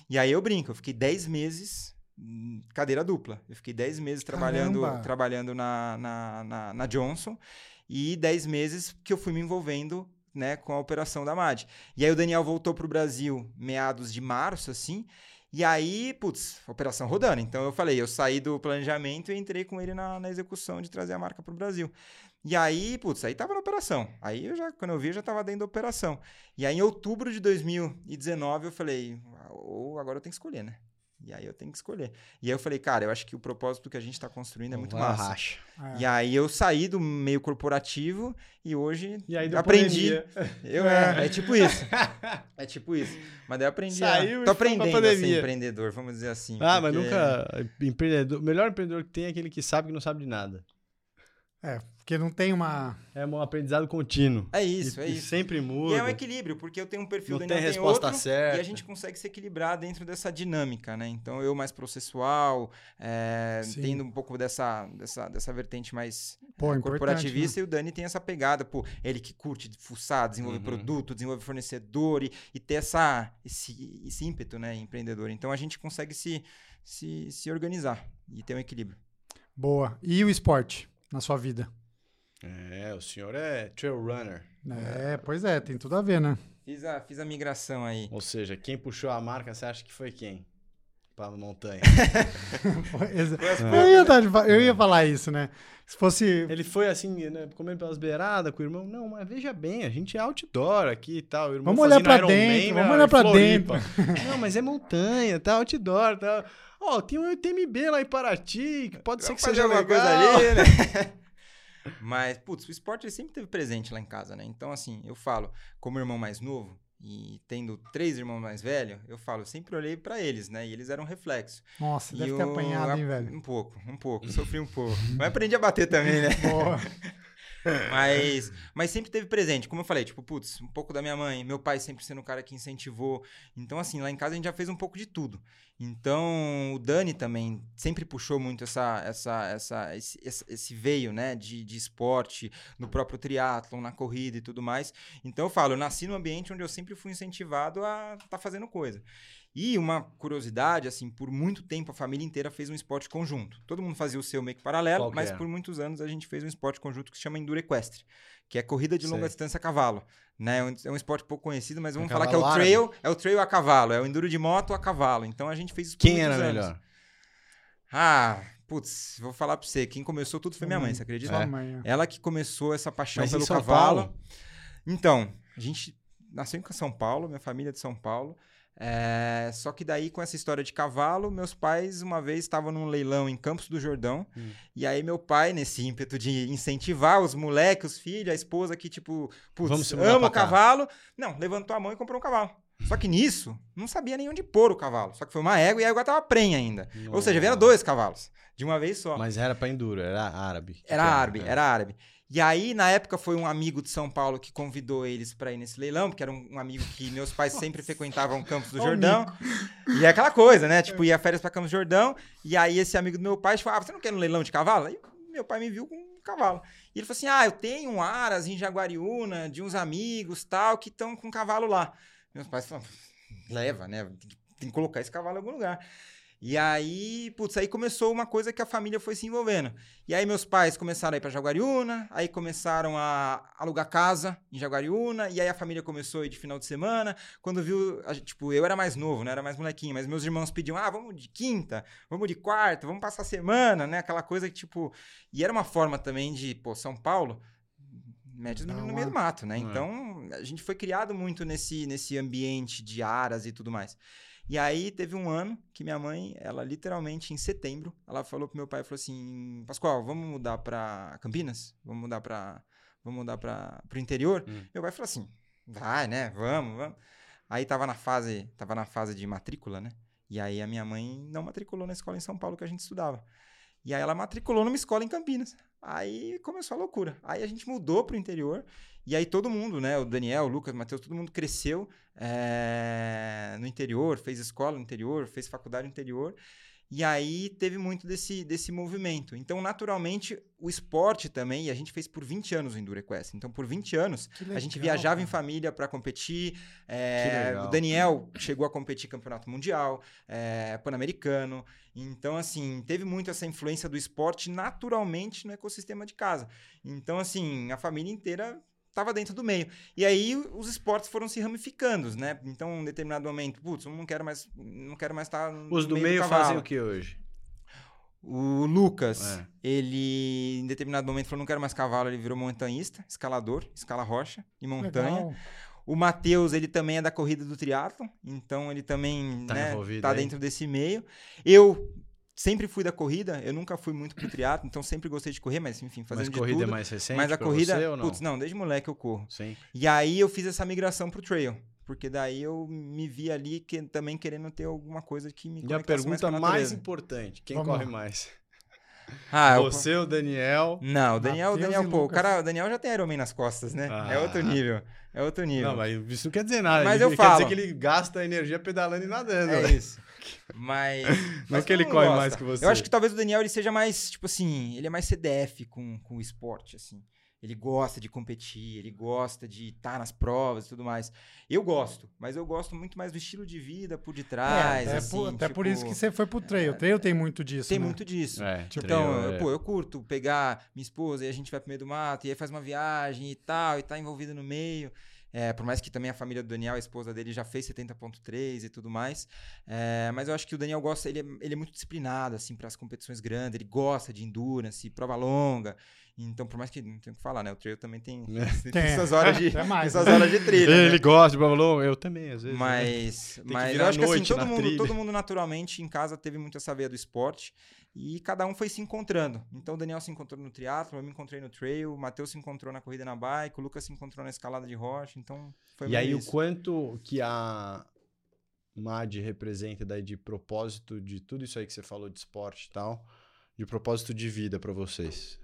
E aí eu brinco, eu fiquei 10 meses. Cadeira dupla. Eu fiquei 10 meses trabalhando, Caramba! trabalhando na, na, na, na Johnson e 10 meses que eu fui me envolvendo né, com a operação da MAD. E aí o Daniel voltou pro Brasil meados de março, assim, e aí, putz, operação rodando. Então eu falei, eu saí do planejamento e entrei com ele na, na execução de trazer a marca pro Brasil. E aí, putz, aí tava na operação. Aí eu já, quando eu vi, eu já tava dentro da operação. E aí em outubro de 2019 eu falei, ou agora eu tenho que escolher, né? E aí eu tenho que escolher. E aí eu falei, cara, eu acho que o propósito que a gente tá construindo é muito massa. racha. É. E aí eu saí do meio corporativo e hoje E aí aprendi. pandemia. Eu, é, é tipo isso. É tipo isso. Mas daí eu aprendi. Saiu a, e tô aprendendo a ser empreendedor, vamos dizer assim. Ah, mas porque- nunca. Empreendedor, o melhor empreendedor que tem é aquele que sabe que não sabe de nada. É, porque não tem uma. É um aprendizado contínuo. É isso, E- é e isso. sempre E muda. é um equilíbrio, porque eu tenho um perfil, Não tem resposta outro, certa. E a gente consegue se equilibrar dentro dessa dinâmica, né? Então, eu mais processual, é, tendo um pouco dessa, dessa, dessa vertente mais Pô, é, corporativista, e o Dani tem essa pegada, pô, ele que curte fuçar, desenvolver Uhum. produto, desenvolver fornecedor e, e ter essa, esse, esse ímpeto, né, empreendedor. Então, a gente consegue se, se, se organizar e ter um equilíbrio. Boa. E o esporte na sua vida? É, o senhor é trail runner. É, pois é, tem tudo a ver, né? Fiz a, fiz a migração aí. Ou seja, quem puxou a marca, você acha que foi quem? Pra montanha. Eu, ia eu ia falar isso, né? Se fosse. Ele foi assim, né, comendo pelas beiradas com o irmão. Não, mas veja bem, a gente é outdoor aqui e tal. O irmão Vamos olhar pra Iron dentro, Man, vamos né, olhar pra Floripa. Não, mas é montanha, tá outdoor, tá. Ó, tem um UTMB lá em Paraty, que pode ser Vamos que seja alguma coisa ali, né? Mas, putz, o esporte sempre teve presente lá em casa, né? Então, assim, eu falo, como irmão mais novo e tendo três irmãos mais velhos, eu falo, eu sempre olhei pra eles, né? E eles eram reflexo. Nossa, E deve ter eu- apanhado, hein, velho? Um pouco, um pouco. Sofri um pouco. Mas aprendi a bater também, né? Boa. Mas, mas sempre teve presente. Como eu falei, tipo, putz, um pouco da minha mãe, meu pai sempre sendo o cara que incentivou. Então, assim, lá em casa a gente já fez um pouco de tudo. Então, o Dani também sempre puxou muito essa, essa, essa, esse, esse, veio, né, de, de esporte, no próprio triatlon, na corrida e tudo mais. Então, eu falo, eu nasci num ambiente onde eu sempre fui incentivado a estar fazendo coisa. E uma curiosidade, assim, por muito tempo a família inteira fez um esporte conjunto. Todo mundo fazia o seu meio que paralelo, mas era? por muitos anos a gente fez um esporte conjunto que se chama Enduro Equestre, que é corrida de longa Sei. distância a cavalo. Né? É um- É esporte pouco conhecido, mas vamos É falar que é o trail, é o trail a cavalo, é o enduro de moto a cavalo. Então a gente fez isso por Quem muitos era anos. melhor? Ah, putz, vou falar pra você, quem começou tudo foi minha mãe, você acredita? Mãe, é. Ela que começou essa paixão Mas em pelo São cavalo. Paulo? Então, a gente nasceu em São Paulo, minha família é de São Paulo. É, só que daí, com essa história de cavalo, meus pais uma vez estavam num leilão em Campos do Jordão. Hum. E aí, meu pai, nesse ímpeto de incentivar os moleques, os filhos, a esposa que, tipo, putz, ama o cavalo. Não, levantou a mão e comprou um cavalo. Só que nisso, não sabia nem onde pôr o cavalo. Só que foi uma égua e a égua tava prenha ainda. Ou seja, vieram dois cavalos, de uma vez só. Mas era pra enduro, era árabe. Era árabe, É. era árabe. E aí, na época, foi um amigo de São Paulo que convidou eles para ir nesse leilão, porque era um, um amigo que meus pais sempre frequentavam Campos do Jordão. E é aquela coisa, né? Tipo, ia férias para Campos do Jordão, e aí esse amigo do meu pai falou: Ah, você não quer no leilão de cavalo? Aí meu pai me viu com um cavalo. E ele falou assim: Ah, eu tenho um aras em Jaguariúna, de uns amigos tal, que estão com um cavalo lá. Meus pais falaram: Leva, né? Tem que colocar esse cavalo em algum lugar. E aí, putz, aí começou uma coisa que a família foi se envolvendo. E aí meus pais começaram a ir pra Jaguariúna, aí começaram a alugar casa em Jaguariúna, e aí a família começou a ir de final de semana. Quando viu, gente- tipo, eu era mais novo, né? Era mais molequinho, mas meus irmãos pediam: "Ah, vamos de quinta, vamos de quarta, vamos passar a semana", né? Aquela coisa que tipo, e era uma forma também de, pô, São Paulo, mete os meninos no meio do mato, né? É. Então, a gente foi criado muito nesse nesse ambiente de aras e tudo mais. E aí teve um ano que minha mãe, ela literalmente em setembro, ela falou pro meu pai, falou assim: "Pascoal, vamos mudar pra Campinas? Vamos mudar pra vamos mudar para pro interior?" Hum. Meu pai falou assim: "Vai, né? Vamos, vamos." Aí tava na fase, tava na fase de matrícula, né? E aí a minha mãe não matriculou na escola em São Paulo que a gente estudava. E aí ela matriculou numa escola em Campinas. Aí começou a loucura. Aí a gente mudou pro interior. E aí todo mundo, né? O Daniel, o Lucas, o Matheus, todo mundo cresceu eh, no interior, fez escola no interior, fez faculdade no interior. E aí teve muito desse, desse movimento. Então, naturalmente, o esporte também, e a gente fez por 20 anos o Enduro Equestre. Então, por 20 anos, Que a gente legal, viajava em cara. família para competir. É, legal. o Daniel chegou a competir campeonato mundial, é, pan-americano. Então, assim, teve muito essa influência do esporte naturalmente no ecossistema de casa. Então, assim, a família inteira estava dentro do meio. E aí os esportes foram se ramificando, né? Então, em um determinado momento, putz, eu não quero mais, não quero mais estar no Os do meio, cavalo. fazem o que hoje? O Lucas, É. ele em determinado momento falou: não quero mais cavalo, ele virou montanhista, escalador, escala rocha e montanha. Legal. O Matheus, ele também é da corrida do triatlo, então ele também Tá né, envolvido tá dentro desse meio. Eu sempre fui da corrida, eu nunca fui muito pro triatlo, então sempre gostei de correr, mas enfim, fazendo Mas de corrida tudo. é mais recente mas a corrida, você ou não? putz, não, desde moleque eu corro. Sim. E aí eu fiz essa migração pro trail, porque daí eu me vi ali que, também querendo ter alguma coisa que me E a mais pergunta a mais natureza. importante, quem Vamos corre lá. mais? Ah, eu- Você, o Daniel... Não, o Daniel, o Daniel, pô, o cara, o Daniel já tem Ironman nas costas, né? É outro Ah. nível. É outro nível. Não, mas isso não quer dizer nada. Mas ele, eu ele falo. Quer dizer que ele gasta energia pedalando e nadando. É né? isso. Mas. Não mas que ele corre mundo mais gosta. que você. Eu acho que talvez o Daniel ele seja mais, tipo assim, ele é mais CDF com, com o esporte, assim. Ele gosta de competir, ele gosta de estar nas provas e tudo mais. Eu gosto, mas eu gosto muito mais do estilo de vida por detrás. É, até, assim, por, até por tipo, isso que você foi pro trail. O trail tem muito disso. Tem né? muito disso. É, Tipo, Então, trail, é. pô, eu curto pegar minha esposa e a gente vai pro meio do mato, e aí faz uma viagem e tal, e tá envolvido no meio. É, por mais que também a família do Daniel, a esposa dele, já fez 70.3 e tudo mais. É, mas eu acho que o Daniel gosta, ele é, ele é muito disciplinado, assim, para as competições grandes, ele gosta de endurance, prova longa. Então, por mais que não tenho o que falar, né? O trail também tem, tem, Tem. suas horas de, tem mais, suas né? horas de trilha. né? Ele gosta de Babalon, eu também, às vezes. né? Mas, mas eu acho que assim, todo mundo, trilha. todo mundo naturalmente em casa teve muito essa veia do esporte e cada um foi se encontrando. Então o Daniel se encontrou no triatlo, eu me encontrei no trail, o Matheus se encontrou na corrida na bike, o Lucas se encontrou na escalada de rocha, então foi E aí, o isso. quanto que a MAD representa daí de propósito de tudo isso aí que você falou de esporte e tal, de propósito de vida pra vocês?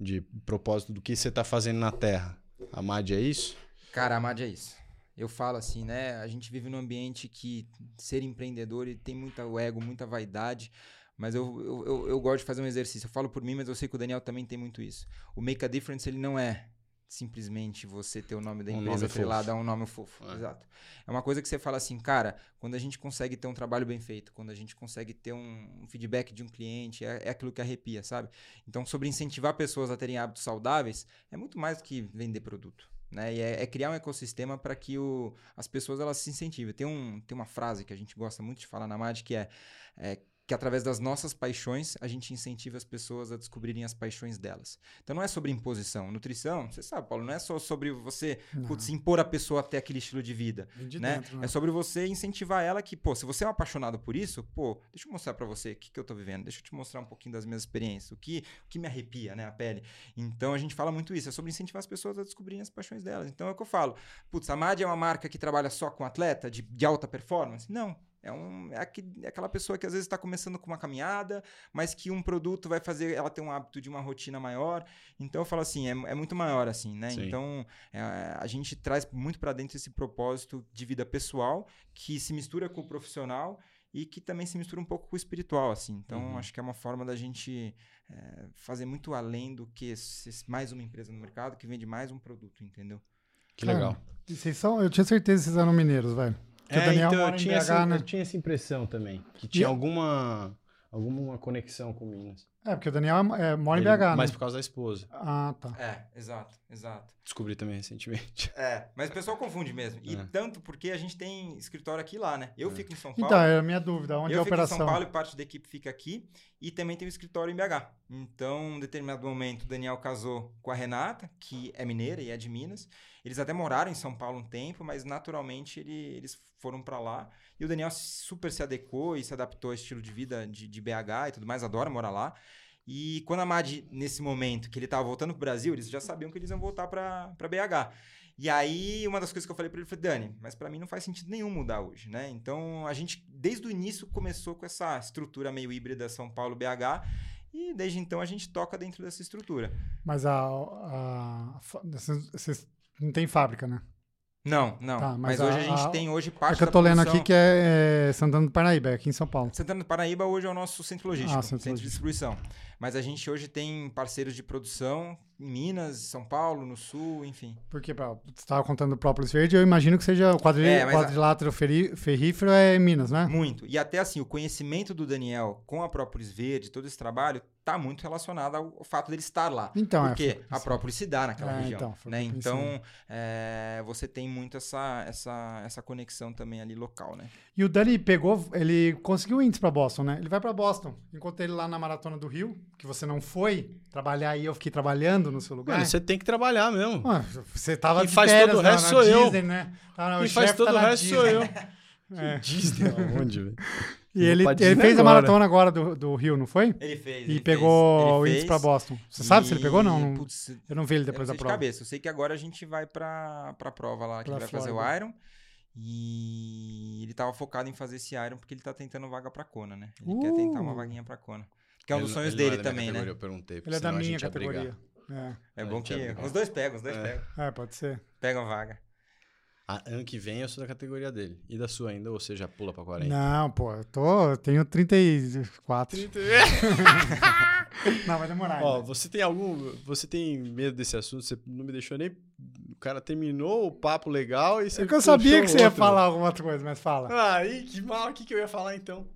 De propósito do que você tá fazendo na Terra. A MAD é isso? Cara, a Mad é isso. Eu falo assim, né? A gente vive num ambiente que ser empreendedor ele tem muita ego, muita vaidade. Mas eu, eu, eu, eu gosto de fazer um exercício. Eu falo por mim, mas eu sei que o Daniel também tem muito isso. O Make a Difference, ele não é simplesmente você ter o nome da Um empresa nome atrelado a um nome fofo. É. Exato. É uma coisa que você fala assim, cara, quando a gente consegue ter um trabalho bem feito, quando a gente consegue ter um, um feedback de um cliente, é, é aquilo que arrepia, sabe? Então, sobre incentivar pessoas a terem hábitos saudáveis, é muito mais do que vender produto. Né? E é, é criar um ecossistema para que o, as pessoas elas se incentivem. Tem, um, tem uma frase que a gente gosta muito de falar na MAD que é, é que através das nossas paixões a gente incentiva as pessoas a descobrirem as paixões delas. Então não é sobre imposição. Nutrição, você sabe, Paulo, não é só sobre você putz, impor a pessoa a ter aquele estilo de vida de né? dentro, né? É sobre você incentivar ela que, pô, se você é um apaixonado por isso, pô, deixa eu mostrar pra você o que, que eu tô vivendo, deixa eu te mostrar um pouquinho das minhas experiências, o que, o que me arrepia, né, a pele. Então a gente fala muito isso, é sobre incentivar as pessoas a descobrirem as paixões delas. Então é o que eu falo. Putz, a MAD é uma marca que trabalha só com atleta de, de alta performance? Não. É, um, é, aqui- é aquela pessoa que às vezes está começando com uma caminhada, mas que um produto vai fazer ela ter um hábito de uma rotina maior. Então eu falo assim, é, é muito maior assim, né? Sim. Então é, a gente traz muito para dentro esse propósito de vida pessoal que se mistura com o profissional e que também se mistura um pouco com o espiritual, assim. Então Uhum. acho que é uma forma da gente é, fazer muito além do que ser mais uma empresa no mercado que vende mais um produto, entendeu? Que Cara, legal. E vocês são, eu tinha certeza que vocês eram mineiros, velho. É, Daniel então mora eu em tinha, BH, essa, né? eu tinha essa impressão também. Que tinha E- alguma, alguma conexão com Minas. É, porque o Daniel é, mora em BH, Mas né? por causa da esposa. Ah, tá. É, exato, exato. Descobri também recentemente. É, mas o pessoal confunde mesmo. E É. tanto porque a gente tem escritório aqui e lá, né? Eu É. fico em São Paulo. Então, é a minha dúvida. Onde eu é a fico em operação? São Paulo e parte da equipe fica aqui. E também tem o escritório em BH. Então, em determinado momento, o Daniel casou com a Renata, que é mineira e é de Minas. Eles até moraram em São Paulo um tempo, mas naturalmente ele- eles foram pra lá. E o Daniel super se adequou e se adaptou ao estilo de vida de, de BH e tudo mais, adora morar lá. E quando a Mad, nesse momento que ele tava voltando pro Brasil, eles já sabiam que eles iam voltar pra BH. E aí, uma das coisas que eu falei pra ele foi, Dani, mas pra mim não faz sentido nenhum mudar hoje, né? Então, a gente, desde o início, começou com essa estrutura meio híbrida São Paulo-BH. E desde então a gente toca dentro dessa estrutura. Mas a, a- a vocês não tem fábrica, né? Não, não. Tá, mas mas hoje a- a, gente a- tem hoje É parte que eu tô lendo aqui que é, é Santana do Paraíba, é aqui em São Paulo. Santana do Paraíba hoje é o nosso centro logístico, Ah, centro centro, de distribuição. Mas a gente hoje tem parceiros de produção em Minas, São Paulo, no Sul, enfim. Porque pra, você estava contando do própolis verde, eu imagino que seja o quadri, É, quadrilátero feri- ferrífero é Minas, né? Muito. E até assim, o conhecimento do Daniel com a Própolis Verde, todo esse trabalho, tá muito relacionado ao, fato dele estar lá. Então, Porque é, a Própolis se dá naquela É, região. então, o né? Então, é, você tem muito essa, essa, essa conexão também ali local, né? E o Dani pegou, ele conseguiu índice pra Boston, né? Ele vai pra Boston. Encontrei ele lá na Maratona do Rio, que você não foi trabalhar e eu fiquei trabalhando no seu lugar. Mano, você tem que trabalhar mesmo. Ah, você tava Quem de faz férias todo o resto sou eu. Disney, né? Tava, Quem faz chefe todo tá o resto sou eu. É. Disney, aonde, velho? E ele, ele fez a agora. maratona agora do, do Rio, não foi? Ele fez. E ele pegou fez, o índice pra. Boston. Você sabe se ele pegou ou não? E, putz, Eu não vi ele eu não depois sei da de prova. cabeça. Eu sei que agora a gente vai pra, pra prova lá, que Pra ele vai fazer o. Iron. E ele tava focado em fazer esse Iron porque ele tá tentando vaga pra Kona, né? Ele quer tentar uma Uh. vaguinha pra Kona. Que é um dos sonhos é dele minha também, né? Eu perguntei, Ele é da a minha categoria. É. É A bom que brigar. os dois pegam, os dois É. pegam. É, pode ser. Pegam vaga. Ah, ano que vem eu sou da categoria dele. E da sua ainda, ou você já pula pra 40? Não, pô, eu tô. Eu tenho 34. Não, vai demorar. Ó, ainda. você tem algum. Você tem medo desse assunto? Você não me deixou nem. O cara terminou o papo legal e você. É que eu sabia que você ia outro. falar alguma outra coisa, mas fala. Ah, que mal, o que, que eu ia falar então?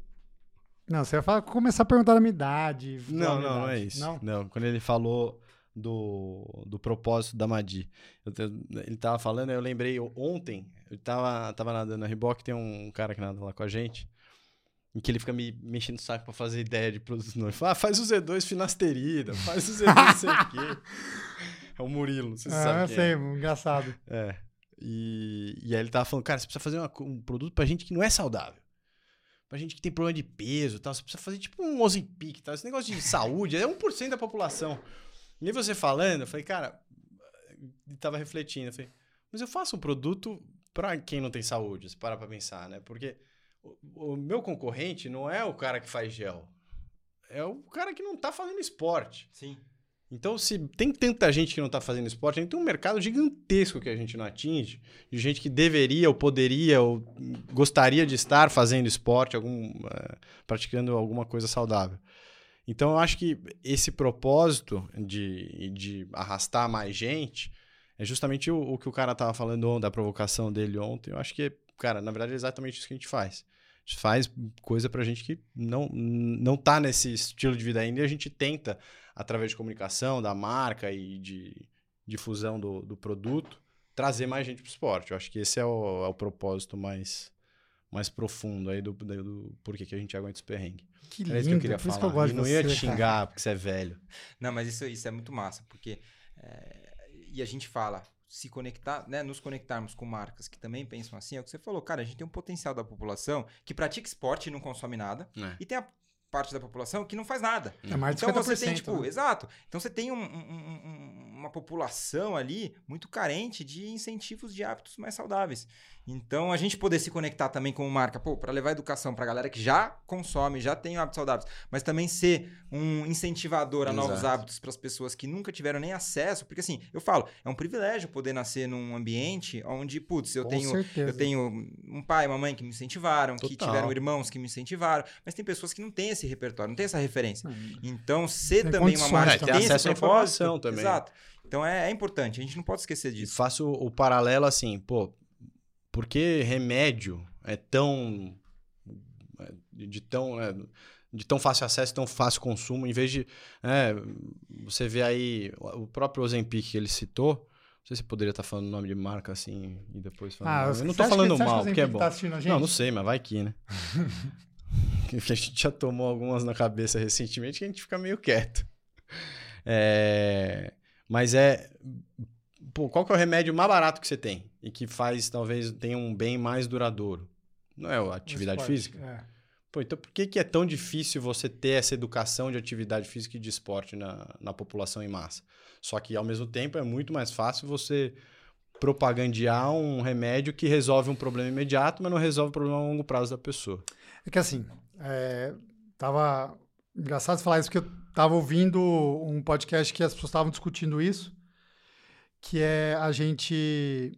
Não, você ia falar, começar a perguntar da minha idade. Não, não, não é isso. Não? Não, quando ele falou do, do propósito da Madi, eu ele tava falando, eu lembrei eu- ontem, eu tava, tava nadando na Riboc, tem um cara que nada lá com a gente, em que ele fica me mexendo o saco pra fazer ideia de produto novo. Ele fala, ah, faz o Z2 finasterida, faz o Z2 não sei o quê. É o Murilo, você Ah, sabe eu quem sei, é. engraçado. É. E, e aí ele tava falando, cara, você precisa fazer uma um produto pra gente que não é saudável. Pra gente que tem problema de peso e tal. Você precisa fazer tipo um Ozempic, tal. Esse negócio de saúde é 1% da população. E você falando, eu falei, cara, ele tava refletindo. Eu falei, mas eu faço um produto pra quem não tem saúde, se parar pra pensar, né? Porque o, o meu concorrente não é o cara que faz gel. É o cara que não tá fazendo esporte. Sim. Então, se tem tanta gente que não está fazendo esporte, a gente tem um mercado gigantesco que a gente não atinge, de gente que deveria ou poderia ou gostaria de estar fazendo esporte, algum, eh, praticando alguma coisa saudável. Então, eu acho que esse propósito de, de arrastar mais gente é justamente o, o que o cara estava falando on- da provocação dele ontem. Eu acho que, cara, na verdade é exatamente isso que a gente faz. A gente faz coisa pra gente que não, não tá nesse estilo de vida ainda e a gente tenta através de comunicação da marca e de difusão do, do produto, trazer mais gente para o esporte. Eu acho que esse é o, é o propósito mais, mais profundo aí do, do, do porquê que a gente aguenta os perrengues. Que Era lindo, isso que eu queria falar. que eu gosto e não ia você, te cara. xingar porque você é velho. Não, mas isso, isso é muito massa, porque. é, e a gente fala, se conectar, né? Nos conectarmos com marcas que também pensam assim, é o que você falou, cara, a gente tem um potencial da população que pratica esporte e não consome nada, É. e tem a parte da população que não faz nada. É mais de Então 50%. você tem, tipo, né? exato. Então você tem um- um- uma população ali muito carente de incentivos de hábitos mais saudáveis. Então, a gente poder se conectar também como marca, pô, para levar educação para a galera que já consome, já tem hábitos saudáveis, mas também ser um incentivador a novos Exato. hábitos para as pessoas que nunca tiveram nem acesso, porque assim, eu falo, é um privilégio poder nascer num ambiente onde, putz, eu Com tenho certeza. eu tenho um pai, uma mãe que me incentivaram, que Total. tiveram irmãos que me incentivaram, mas tem pessoas que não têm esse repertório, não tem essa referência. Não, Então, ser Tem também uma marca É, que tem tem acesso à informação também. Exato. Então é, é importante, a gente não pode esquecer disso. faço o paralelo assim, pô, por que remédio é tão. é, de tão. é, de tão fácil acesso, tão fácil consumo, em vez de. é, você vê aí o próprio Ozempic que ele citou. Não sei se poderia estar falando o nome de marca assim e depois falando. Ah, eu não que- falando que mal, porque é bom. Tá assistindo a gente? Não, não sei, mas vai que, né? Que a gente já tomou algumas na cabeça recentemente que a gente fica meio quieto. É, Mas é. Pô, qual que é o remédio mais barato que você tem? E que faz, talvez, tenha um bem mais duradouro? Não é a atividade Esporte, física? é. Pô, então por que, que é tão difícil você ter essa educação de atividade física e de esporte na, na população em massa? Só que, ao mesmo tempo, é muito mais fácil você propagandear um remédio que resolve um problema imediato, mas não resolve o problema a longo prazo da pessoa. É que assim, é, tava engraçado falar isso porque eu tava ouvindo um podcast que as pessoas estavam discutindo isso, que é a gente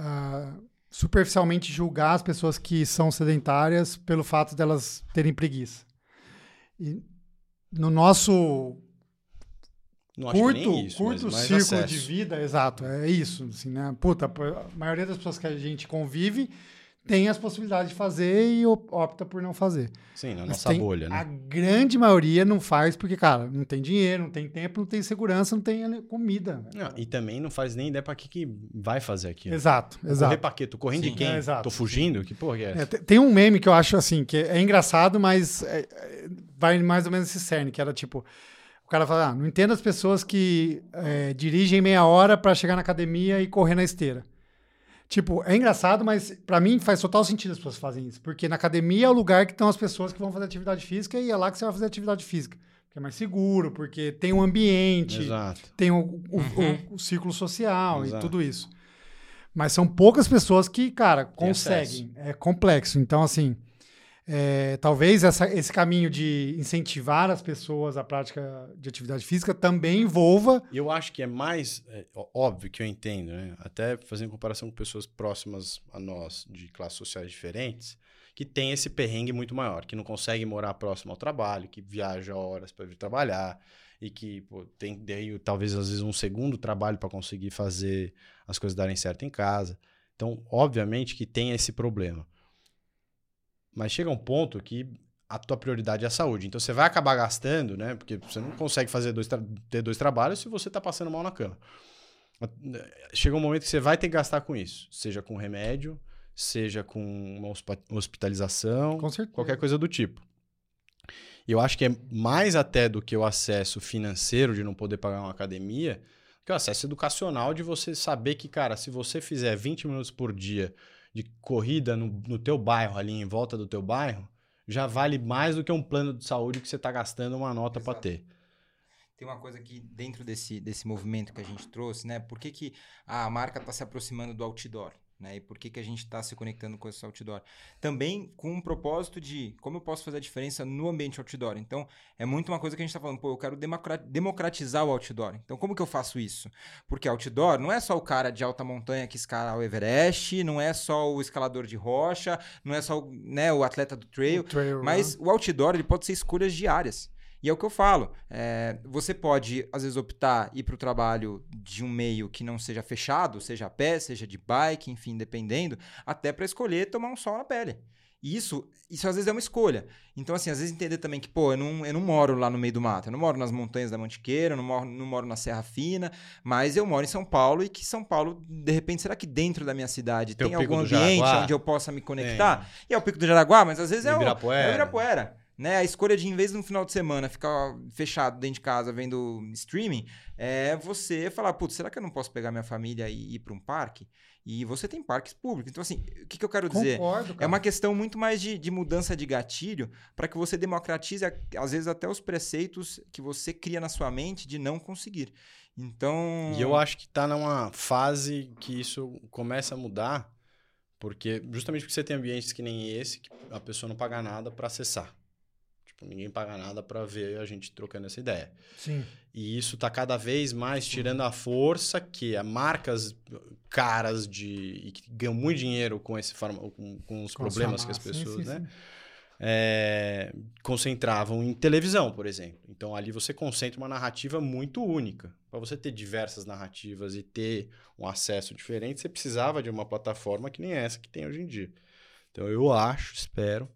ah, superficialmente julgar as pessoas que são sedentárias pelo fato delas terem preguiça. E no nosso Não curto, isso, curto círculo acesso. de vida, exato, é isso, assim, né? Puta, a maioria das pessoas que a gente convive tem as possibilidades de fazer e op- opta por não fazer. Sim, na nossa tem- bolha, A né? grande maioria não faz porque, cara, não tem dinheiro, não tem tempo, não tem segurança, não tem comida. né? Não, e também não faz nem ideia pra que, que vai fazer aquilo. Exato, Correr exato. pra quê? Tô correndo Sim. de quem? É, exato, Tô sim. fugindo? Que porra que é É, essa? te- tem um meme que eu acho assim, que é engraçado, mas é, é, vai mais ou menos esse cerne, que era tipo, o cara fala, ah, não entendo as pessoas que é, dirigem meia hora pra chegar na academia e correr na esteira. Tipo, é engraçado, mas pra mim faz total sentido as pessoas fazem isso, porque na academia é o lugar que estão as pessoas que vão fazer atividade física e é lá que você vai fazer atividade física. Porque é mais seguro, porque tem um ambiente, Exato. tem o, o- Uhum. o- o círculo social Exato. e tudo isso. Mas são poucas pessoas que, cara, conseguem. É complexo. Então, assim, é, talvez essa- esse caminho de incentivar as pessoas à prática de atividade física também envolva. Eu acho que é mais é, óbvio que eu entendo, né? Até fazendo comparação com pessoas próximas a nós, de classes sociais diferentes, que tem esse perrengue muito maior, que não consegue morar próximo ao trabalho, que viaja horas para vir trabalhar e que pô, tem daí, talvez às vezes um segundo trabalho para conseguir fazer as coisas darem certo em casa. Então, obviamente que tem esse problema. Mas chega um ponto que a tua prioridade é a saúde. Então você vai acabar gastando, né? Porque você não consegue fazer dois ter dois trabalhos se você tá passando mal na cama. Chega um momento que você vai ter que gastar com isso, seja com remédio, seja com uma hospitalização, Com qualquer coisa do tipo. E eu acho que é mais até do que o acesso financeiro de não poder pagar uma academia, que o acesso educacional de você saber que, cara, se você fizer 20 minutos por dia de corrida no, no teu bairro, ali em volta do teu bairro, já vale mais do que um plano de saúde que você está gastando uma nota para ter. Tem uma coisa que dentro desse, desse movimento que a gente trouxe, né? Por que, que a marca está se aproximando do outdoor? Né? E por que, que a gente está se conectando com esse outdoor? Também com um propósito de como eu posso fazer a diferença no ambiente outdoor. Então, é muito uma coisa que a gente está falando, pô, eu quero democra- democratizar o outdoor. Então, como que eu faço isso? Porque outdoor não é só o cara de alta montanha que escala o Everest, não é só o escalador de rocha, não é só o, né, o atleta do trail, O trail mas run. o outdoor ele pode ser escolhas diárias. E é o que eu falo. é, você pode, às vezes, optar ir para o trabalho de um meio que não seja fechado, seja a pé, seja de bike, enfim, dependendo, até para escolher tomar um sol na pele. E isso, isso às vezes é uma escolha. Então, assim, às vezes entender também que, pô, eu não, eu não moro lá no meio do mato, eu não moro nas montanhas da Mantiqueira, eu não moro, não moro na Serra Fina, mas eu moro em São Paulo e que São Paulo, de repente, será que dentro da minha cidade Tem tem, algum ambiente Jaraguá? onde eu possa me conectar? E é o Pico do Jaraguá, mas às vezes é o, Ibirapuera. é o Ibirapuera. Né? A escolha de, em vez de no final de semana ficar fechado dentro de casa vendo streaming, é você falar, putz, será que eu não posso pegar minha família e ir para um parque? E você tem parques públicos. Então, assim, o que, que eu quero dizer? Concordo, É uma questão muito mais de, de mudança de gatilho para que você democratize, às vezes, até os preceitos que você cria na sua mente de não conseguir. Então. E eu acho que tá numa fase que isso começa a mudar, porque justamente porque você tem ambientes que nem esse, que a pessoa não paga nada para acessar. Tipo, ninguém paga nada para ver a gente trocando essa ideia. Sim. E isso tá cada vez mais tirando a força que a marcas caras de e que ganham muito dinheiro com esse farma, com, com os Com problemas que as. Sim, pessoas, sim, né? sim. é, concentravam em televisão, por exemplo. Então ali você concentra uma narrativa muito única. Para você ter diversas narrativas e ter um acesso diferente, você precisava de uma plataforma que nem essa que tem hoje em dia. Então eu acho, espero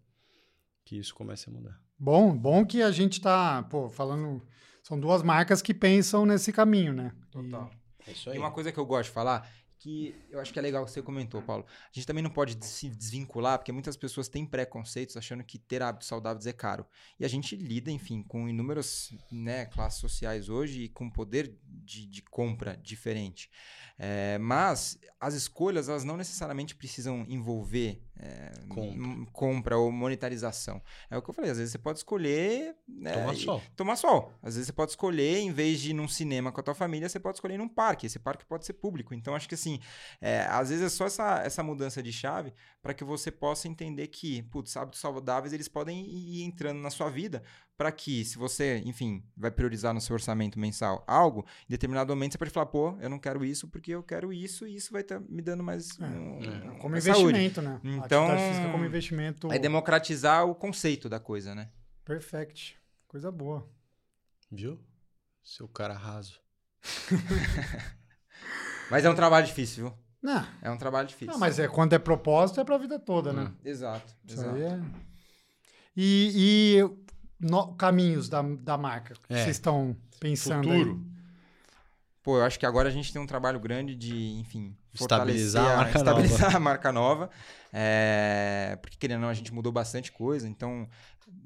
que isso comece a mudar. Bom, bom que a gente tá, pô, falando. São duas marcas que pensam nesse caminho, né? E- Total. É isso E uma coisa que eu gosto de falar, que eu acho que é legal que você comentou, Paulo. A gente também não pode se desvincular, porque muitas pessoas têm preconceitos achando que ter hábitos saudáveis é caro. E a gente lida, enfim, com inúmeras né, classes sociais hoje e com poder de, de compra diferente. É, mas as escolhas, elas não necessariamente precisam envolver é, Compra. compra ou monetarização. É o que eu falei, às vezes você pode escolher... né, Toma e- sol. tomar sol. Às vezes você pode escolher, em vez de ir num cinema com a tua família, você pode escolher num parque. Esse parque pode ser público. Então, acho que assim, é, às vezes é só essa, essa mudança de chave para que você possa entender que, putz, hábitos saudáveis, eles podem ir entrando na sua vida para que, se você, enfim, vai priorizar no seu orçamento mensal algo, em determinado momento você pode falar, pô, eu não quero isso porque eu quero isso e isso vai estar me dando mais, É, um- é. Como mais saúde. investimento, né? Então- Atividade física como investimento. É democratizar o conceito da coisa, né? Perfect. Coisa boa. Viu? Seu cara raso. Mas é um trabalho difícil, viu? Não, É um trabalho difícil. não, mas é, quando é propósito, é pra vida toda, né? Exato, Isso exato. aí é... E, e no- caminhos da, da marca que É. vocês estão pensando Futuro. aí? Pô, eu acho que agora a gente tem um trabalho grande de, enfim, Estabilizar a fortalecer marca estabilizar a marca nova. É, porque, querendo ou não, a gente mudou bastante coisa. Então,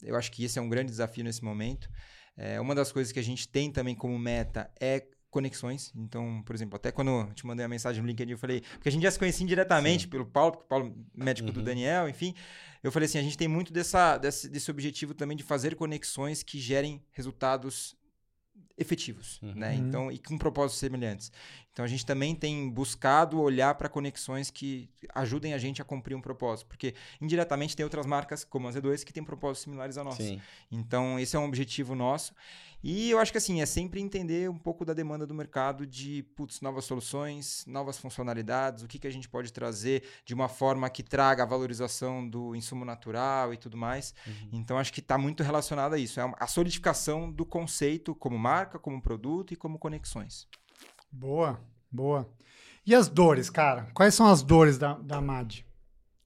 eu acho que esse é um grande desafio nesse momento. É, uma das coisas que a gente tem também como meta é conexões. Então, por exemplo, até quando eu te mandei a mensagem no LinkedIn, eu falei... Porque a gente já se conhecia indiretamente pelo Paulo, porque o Paulo é médico do Uhum. Daniel, enfim. Eu falei assim, a gente tem muito dessa, desse, desse objetivo também de fazer conexões que gerem resultados efetivos, Uhum. né? Uhum. Então, e com propósitos semelhantes. Então, a gente também tem buscado olhar para conexões que ajudem a gente a cumprir um propósito, porque indiretamente tem outras marcas, como a Z2, que têm propósitos similares ao nosso. Sim. Então, esse é um objetivo nosso. E eu acho que assim, é sempre entender um pouco da demanda do mercado de putz, novas soluções, novas funcionalidades, o que, que a gente pode trazer de uma forma que traga a valorização do insumo natural e tudo mais. Uhum. Então, acho que está muito relacionado a isso. É a solidificação do conceito como marca, como produto e como conexões. Boa, boa. E as dores, cara? Quais são as dores da, da MAD?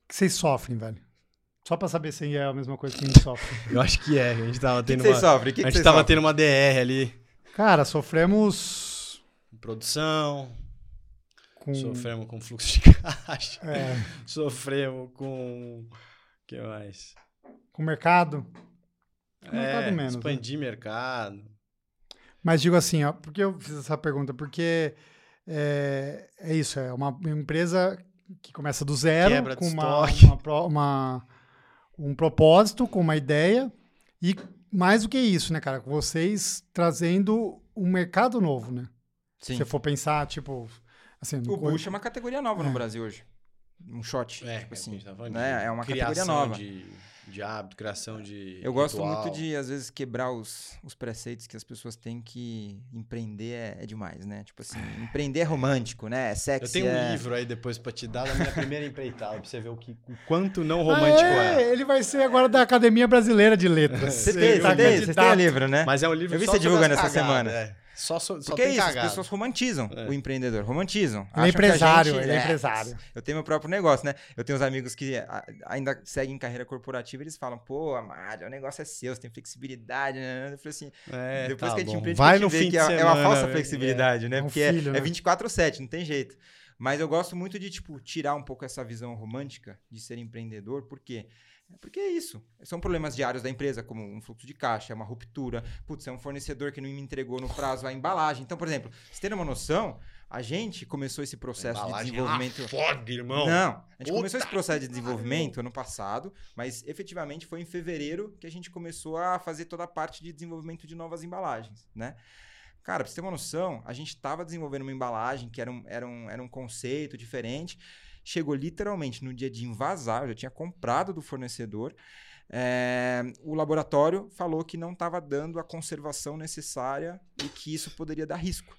Que vocês sofrem, velho? Só pra saber se é a mesma coisa que a gente sofre. Eu acho que é. A gente tava que, tendo que vocês uma. sofrem? O que a que gente tava sofrem? tendo uma DR ali. Cara, sofremos Produção. com. Sofremos com fluxo de caixa. é, Sofremos com. O que mais? com o mercado. Com o É, mercado menos. né? expandir mercado. Mas digo assim, ó, por que eu fiz essa pergunta? Porque é, é isso, é uma empresa que começa do zero, Quebra com uma, uma uma- um propósito, com uma ideia, e mais do que isso, né, cara? Vocês trazendo um mercado novo, né? Sim. Se você for pensar, tipo, assim, O Bush é uma categoria nova É. no Brasil hoje. Um shot. É, tipo é, assim, a gente tá falando né? É uma criação categoria nova. De, de hábito, criação de. Eu gosto ritual. muito de, às vezes, quebrar os, os preceitos que as pessoas têm que empreender é, é demais, né? Tipo assim, empreender é romântico, né? É Eu sexy. tenho um é... livro aí depois pra te dar da minha primeira empreitada, pra você ver o, que, o quanto não romântico Ah, é. Ele vai ser agora da Academia Brasileira de Letras. Você tem, tá você tem, você tem o livro, né? Mas é um livro Eu vi você divulgando essa cagadas, semana. É. Só, só, só Porque é tem isso, as cagada. pessoas romantizam É. o empreendedor, romantizam. Ele é empresário, gente- ele é empresário. Eu tenho meu próprio negócio, né? Eu tenho uns amigos que ainda seguem carreira corporativa e eles falam, pô, Amado, o negócio é seu, você tem flexibilidade, né? Eu falei assim, É, depois tá que a gente empreende, Vai a no gente vê fim que de é, semana. é uma falsa é. flexibilidade, né? É um Porque é- filho, é, né? 24/7, não tem jeito. Mas eu gosto muito de, tipo, tirar um pouco essa visão romântica de ser empreendedor, por quê? Porque é isso. São problemas diários da empresa, como um fluxo de caixa, uma ruptura. Putz, é um fornecedor que não me entregou no prazo a embalagem. Então, por exemplo, você ter uma noção, a gente começou esse processo de é desenvolvimento. uma Foda, irmão. Não, a gente Puta começou esse processo de desenvolvimento ano passado, mas efetivamente foi em fevereiro que a gente começou a fazer toda a parte de desenvolvimento de novas embalagens, né? Cara, pra você ter uma noção, a gente tava desenvolvendo uma embalagem que era um, era um, era um conceito diferente. Chegou literalmente no dia de invasar, eu já tinha comprado do fornecedor. é, o laboratório falou que não estava dando a conservação necessária e que isso poderia dar risco.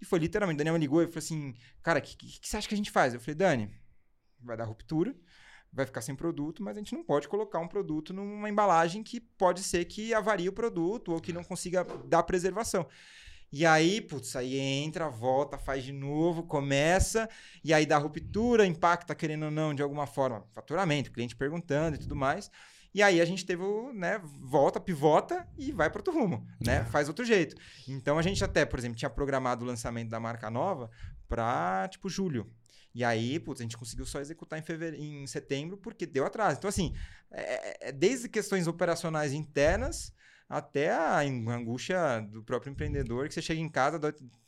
E foi literalmente, Daniel me ligou e falou assim: Cara, o que, que, que você acha que a gente faz? Eu falei: Dani, vai dar ruptura, vai ficar sem produto, mas a gente não pode colocar um produto numa embalagem que pode ser que avarie o produto ou que não consiga dar preservação. E aí, putz, aí entra, volta, faz de novo, começa, e aí dá ruptura, impacta, querendo ou não, de alguma forma, faturamento, cliente perguntando e tudo mais. E aí a gente teve o, né, volta, pivota e vai para outro rumo, né? Faz outro jeito. Então a gente até, por exemplo, tinha programado o lançamento da marca nova para tipo julho. E aí, putz, a gente conseguiu só executar em, fevereiro, em setembro porque deu atraso. Então, assim, é, é desde questões operacionais internas até a angústia do próprio empreendedor, que você chega em casa,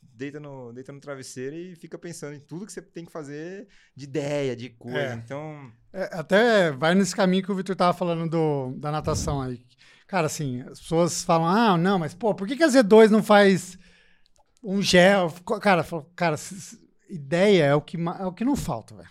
deita no, deita no travesseiro e fica pensando em tudo que você tem que fazer de ideia, de coisa. É. Então, É, até vai nesse caminho que o Vitor tava falando do, da natação aí. Cara, assim, as pessoas falam, ah, não, mas pô, por que, que a Z2 não faz um gel? Cara, cara, ideia é o que, é o que não falta, velho.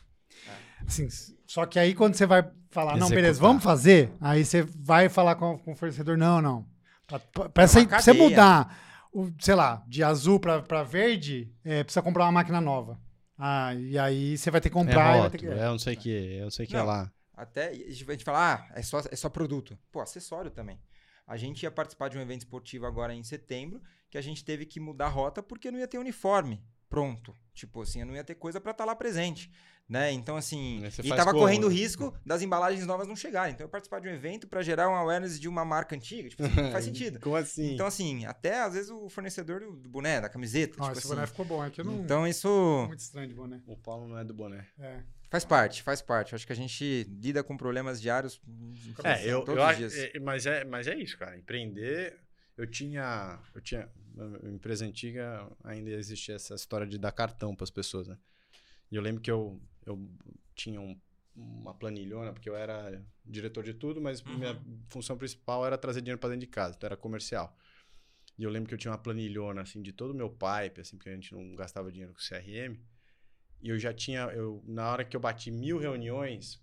Assim, s- só que aí quando você vai falar, não, beleza, Executar. vamos fazer, aí você vai falar com, com o fornecedor, não, não. Pra, pra- pra É você, mudar, o, sei lá, de azul pra, pra verde, é, precisa comprar uma máquina nova. Ah, e aí você vai ter que É comprar. ter rótulo, que... é não sei o que, eu sei o que é Não. lá. Até a gente a gente fala, ah, é só, é só produto. Pô, acessório também. A gente ia participar de um evento esportivo agora em setembro, que a gente teve que mudar a rota porque não ia ter uniforme pronto. Tipo assim, eu não ia ter coisa pra estar lá presente, né? Então assim, e tava como, correndo o né? risco das embalagens novas não chegarem. Então eu participar de um evento pra gerar um awareness de uma marca antiga, tipo assim, não faz sentido. Como assim? Então assim, até às vezes o fornecedor do boné, da camiseta, Ó, tipo esse assim. boné ficou bom, é que eu não... Então isso Muito estranho de boné. o Paulo não é do boné. É. faz parte, faz parte. Eu acho que a gente lida com problemas diários É, eu, todos eu os dias. é, mas é, mas é isso, cara. Empreender, eu tinha, eu tinha, empresa antiga ainda existia essa história de dar cartão para as pessoas, né? E eu lembro que eu, eu tinha um- uma planilhona, porque eu era diretor de tudo, mas Uhum. minha função principal era trazer dinheiro para dentro de casa, então era comercial. E eu lembro que eu tinha uma planilhona, assim, de todo o meu pipe, assim, porque a gente não gastava dinheiro com CRM. E eu já tinha, eu, na hora que eu bati mil reuniões,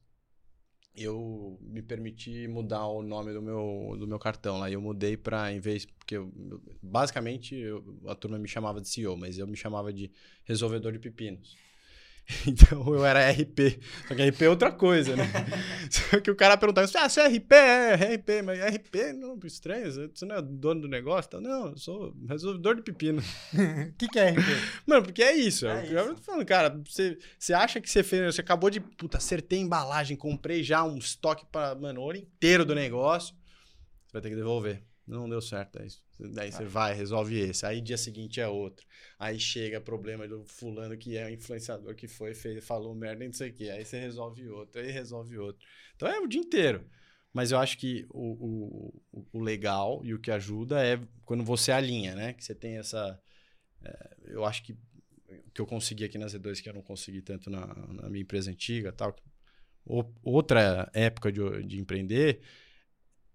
eu me permiti mudar o nome do meu, do meu cartão lá. Eu mudei para, em vez, porque eu- basicamente eu- a turma me chamava de CEO, mas eu me chamava de resolvedor de pepinos. Então eu era RP. Só que RP é outra coisa, né? Só que o cara perguntava assim: ah, você é RP? É, RP, mas RP não, estranho, você não é dono do negócio? Então, não, eu sou resolvedor de pepino. O que, que é RP? Mano, porque é isso. É É eu isso. tô falando, cara. Você, você acha que você fez. Você acabou de. Puta, acertei a embalagem, comprei já um estoque para, mano, o ouro inteiro do negócio. Você vai ter que devolver. Não deu certo. Aí, daí você vai, resolve esse. Aí dia seguinte é outro. Aí chega problema do fulano que é o influenciador que foi, fez, falou merda e não sei o quê. Aí você resolve outro, aí resolve outro. Então é o dia inteiro. Mas eu acho que o, o, o legal e o que ajuda é quando você alinha, né? Que você tem essa. é, eu acho que o que eu consegui aqui na Z2, que eu não consegui tanto na, na minha empresa antiga tal. Outra época de, de empreender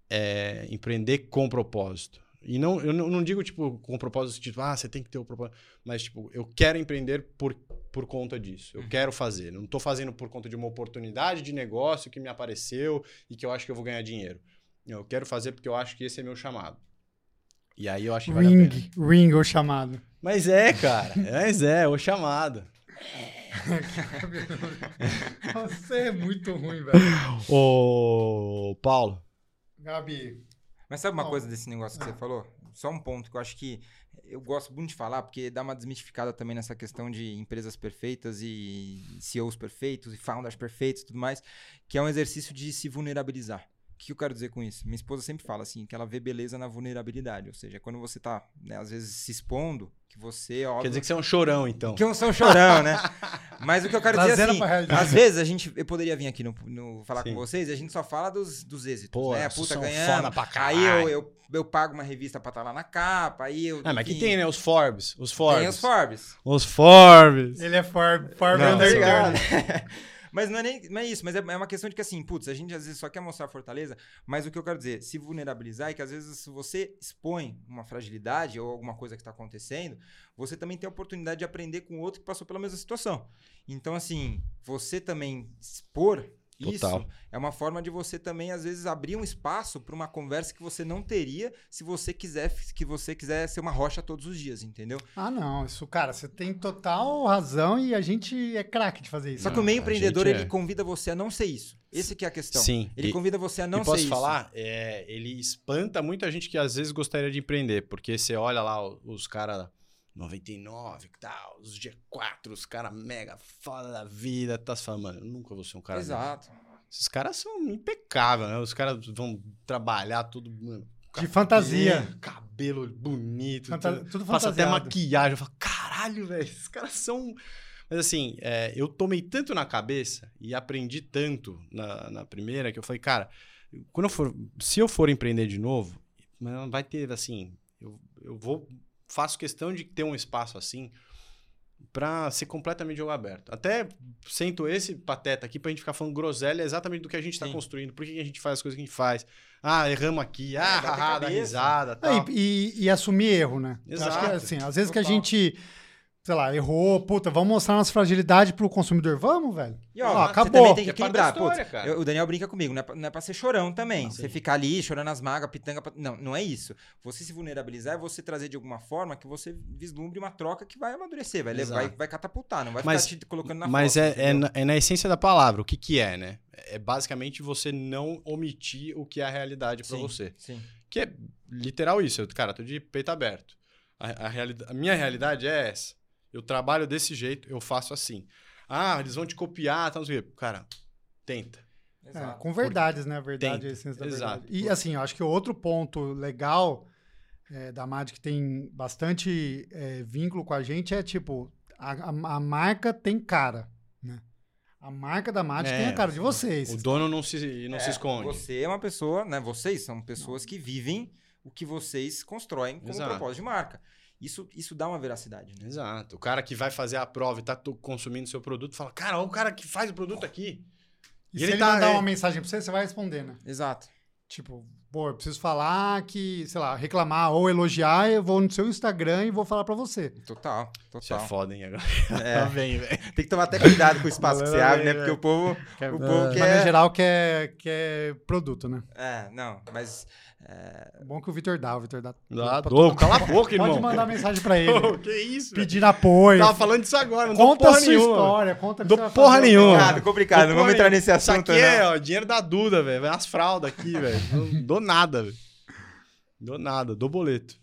é empreender com propósito. E não, eu não, digo, tipo, com propósito, tipo, ah, você tem que ter o propósito. Mas, tipo, eu quero empreender por, por conta disso. Eu quero fazer. Não estou fazendo por conta de uma oportunidade de negócio que me apareceu e que eu acho que eu vou ganhar dinheiro. Eu quero fazer porque eu acho que esse é meu chamado. E aí eu acho que vale a pena. Ring, ring ou chamado. Mas é, cara. Mas é, o chamado. Você é muito ruim, velho. Ô, Paulo. Gabi, Mas sabe uma Não. coisa desse negócio que você falou? Só um ponto que eu acho que eu gosto muito de falar, porque dá uma desmistificada também nessa questão de empresas perfeitas e CEOs perfeitos e founders perfeitos e tudo mais, que é um exercício de se vulnerabilizar. O que eu quero dizer com isso? Minha esposa sempre fala assim, que ela vê beleza na vulnerabilidade. Ou seja, quando você tá, né, às vezes, se expondo, que você, óbvio... Quer dizer que você é um chorão, então. Que eu sou um chorão, né? Mas o que eu quero dizer Trazendo assim, pra realidade. às vezes a gente, eu poderia vir aqui no, no- falar Sim. com vocês e a gente só fala dos, dos êxitos, Pô, né? Puta, pra aí eu, eu, eu pago uma revista pra estar lá na capa, aí eu... Ah, mas aqui tem, né? Os Forbes. Os Forbes. Tem os Forbes. Os Forbes. ele é Forbes Forbes Não, tá Underground. Mas não é, nem, não é isso, mas é, é uma questão de que assim, putz, a gente às vezes só quer mostrar fortaleza, mas o que eu quero dizer, se vulnerabilizar é que às vezes se você expõe uma fragilidade ou alguma coisa que está acontecendo, você também tem a oportunidade de aprender com outro que passou pela mesma situação. Então, assim, você também expor Total. isso é uma forma de você também, às vezes, abrir um espaço para uma conversa que você não teria se você quiser que você quiser ser uma rocha todos os dias, entendeu? Ah, não. Isso, cara, você tem total razão e a gente é craque de fazer isso. Só que o meio a empreendedor, gente ele é. convida você a não ser isso. Esse que é a questão. Sim. Ele E- convida você a não e posso ser isso. falar, é, ele espanta muita gente que às vezes gostaria de empreender, porque você olha lá os caras 99 e tal, os G4, os caras mega foda da vida, tá falando, mano, eu nunca vou ser um cara. Exato. Esses caras são impecáveis, né? Os caras vão trabalhar tudo, mano, De fantasia. cabelo bonito, Fanta- tudo, até maquiagem, eu falo, caralho, velho, esses caras são... Mas assim, é, eu tomei tanto na cabeça e aprendi tanto na, na primeira que eu falei, cara, quando eu for, se eu for empreender de novo, vai ter assim, eu, eu vou, faço questão de ter um espaço assim pra ser completamente jogo aberto. Até sento esse pateta aqui pra gente ficar falando groselha exatamente do que a gente tá Sim. construindo, por que a gente faz as coisas que a gente faz. Ah, erramos aqui, ah, bater haha, dá risada, É, tal. e, e- e assumir erro, né? Eu Acho que, Exato. assim, às vezes que a Total. gente, sei lá, errou, puta, vamos mostrar nossa fragilidade pro consumidor. Vamos, velho. E ó, Ó, você acabou. também tem que É equilibrar. história, Putz, cara. eu- o Daniel brinca comigo, não é, pra, não é pra ser chorão também. Não, você sim. ficar ali chorando as magas, pitanga. pra- Não, não é isso. Você se vulnerabilizar é você trazer de alguma forma que você vislumbre uma troca que vai amadurecer, vai, levar, vai, vai catapultar, não vai Mas- ficar te colocando na Mas foto, é, é, na, é na essência da palavra. O que, que é, né? É basicamente você não omitir o que é a realidade pra Sim, você. Sim. Que é literal isso. Eu, cara, tô de peito aberto. A, a, a minha realidade é essa. Eu trabalho desse jeito, eu faço assim. Ah, eles vão te copiar, tal, não sei o quê. Cara, tenta. É, Exato. com verdades, né? A verdade Tenta. é a essência da Exato. verdade. E assim, eu acho que outro ponto legal é, da MAD que tem bastante é, vínculo com a gente é tipo, a, a- a marca tem cara, né? A marca da MAD É, tem a cara de vocês. O dono não se, não se É, esconde. Você é uma pessoa, né? Vocês são pessoas que vivem o que vocês constroem como Exato. propósito de marca. Isso, isso dá uma veracidade, né? Exato. O cara que vai fazer a prova e tá consumindo seu produto fala: Cara, olha o cara que faz o produto aqui. E, E se ele ele tá- mandar é- uma mensagem pra você, você vai responder, né? Exato. Tipo, pô, eu preciso falar que, sei lá, reclamar ou elogiar, eu vou no seu Instagram e vou falar pra você. Total, Isso é total. foda, hein? Agora É, tá bem, velho. tem que tomar até cuidado com o espaço que você Galera, abre, né? Porque o povo, Quer, o povo maneira quer... geral, quer, quer produto, né? É, não, mas... é, É bom que o Vitor dá, o Vitor dá. Dá, pra dou. Cala a boca, irmão. Pode mandar mensagem pra ele. Ô, que isso, velho? pedindo apoio. Tava falando disso agora, não Conta porra a sua nenhuma. história, conta o que Dou você vai porra fazer. nenhuma. Complicado, complicado, não vamos entrar nesse assunto, Isso aqui é não. ó, dinheiro da Duda, velho. Vai as fraldas aqui, velho. Não dou nada, velho. Dou nada, dou boleto.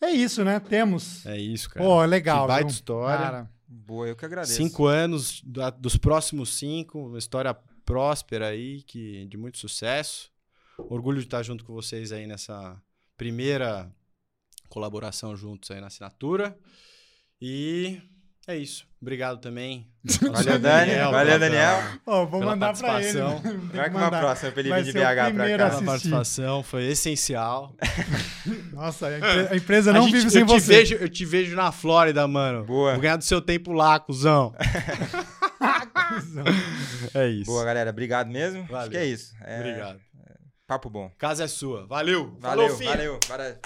É isso, né? Temos. É isso, cara. Pô, legal. Que baita viu? história. Cara, Boa, eu que agradeço. Cinco anos, da- dos próximos cinco, uma história próspera aí, que, de muito sucesso. Orgulho de estar junto com vocês aí nessa primeira colaboração juntos aí na assinatura. E é isso. Obrigado também. Valeu, Dani. Daniel, Valeu, Daniel. ó, vou Pela mandar pra ele. com uma próxima pra ele Vai vir de BH pra primeiro cá. a Pela participação, foi essencial. Nossa, a empre- a empresa não A gente- vive sem eu você. Te vejo, eu te vejo na Flórida, mano. Boa. Vou ganhar do seu tempo lá, cuzão. é isso. Boa, galera. Obrigado mesmo. Acho Valeu. que é isso. É, Obrigado. Papo bom. Casa é sua. Valeu. Valeu, Falou, valeu. Valeu.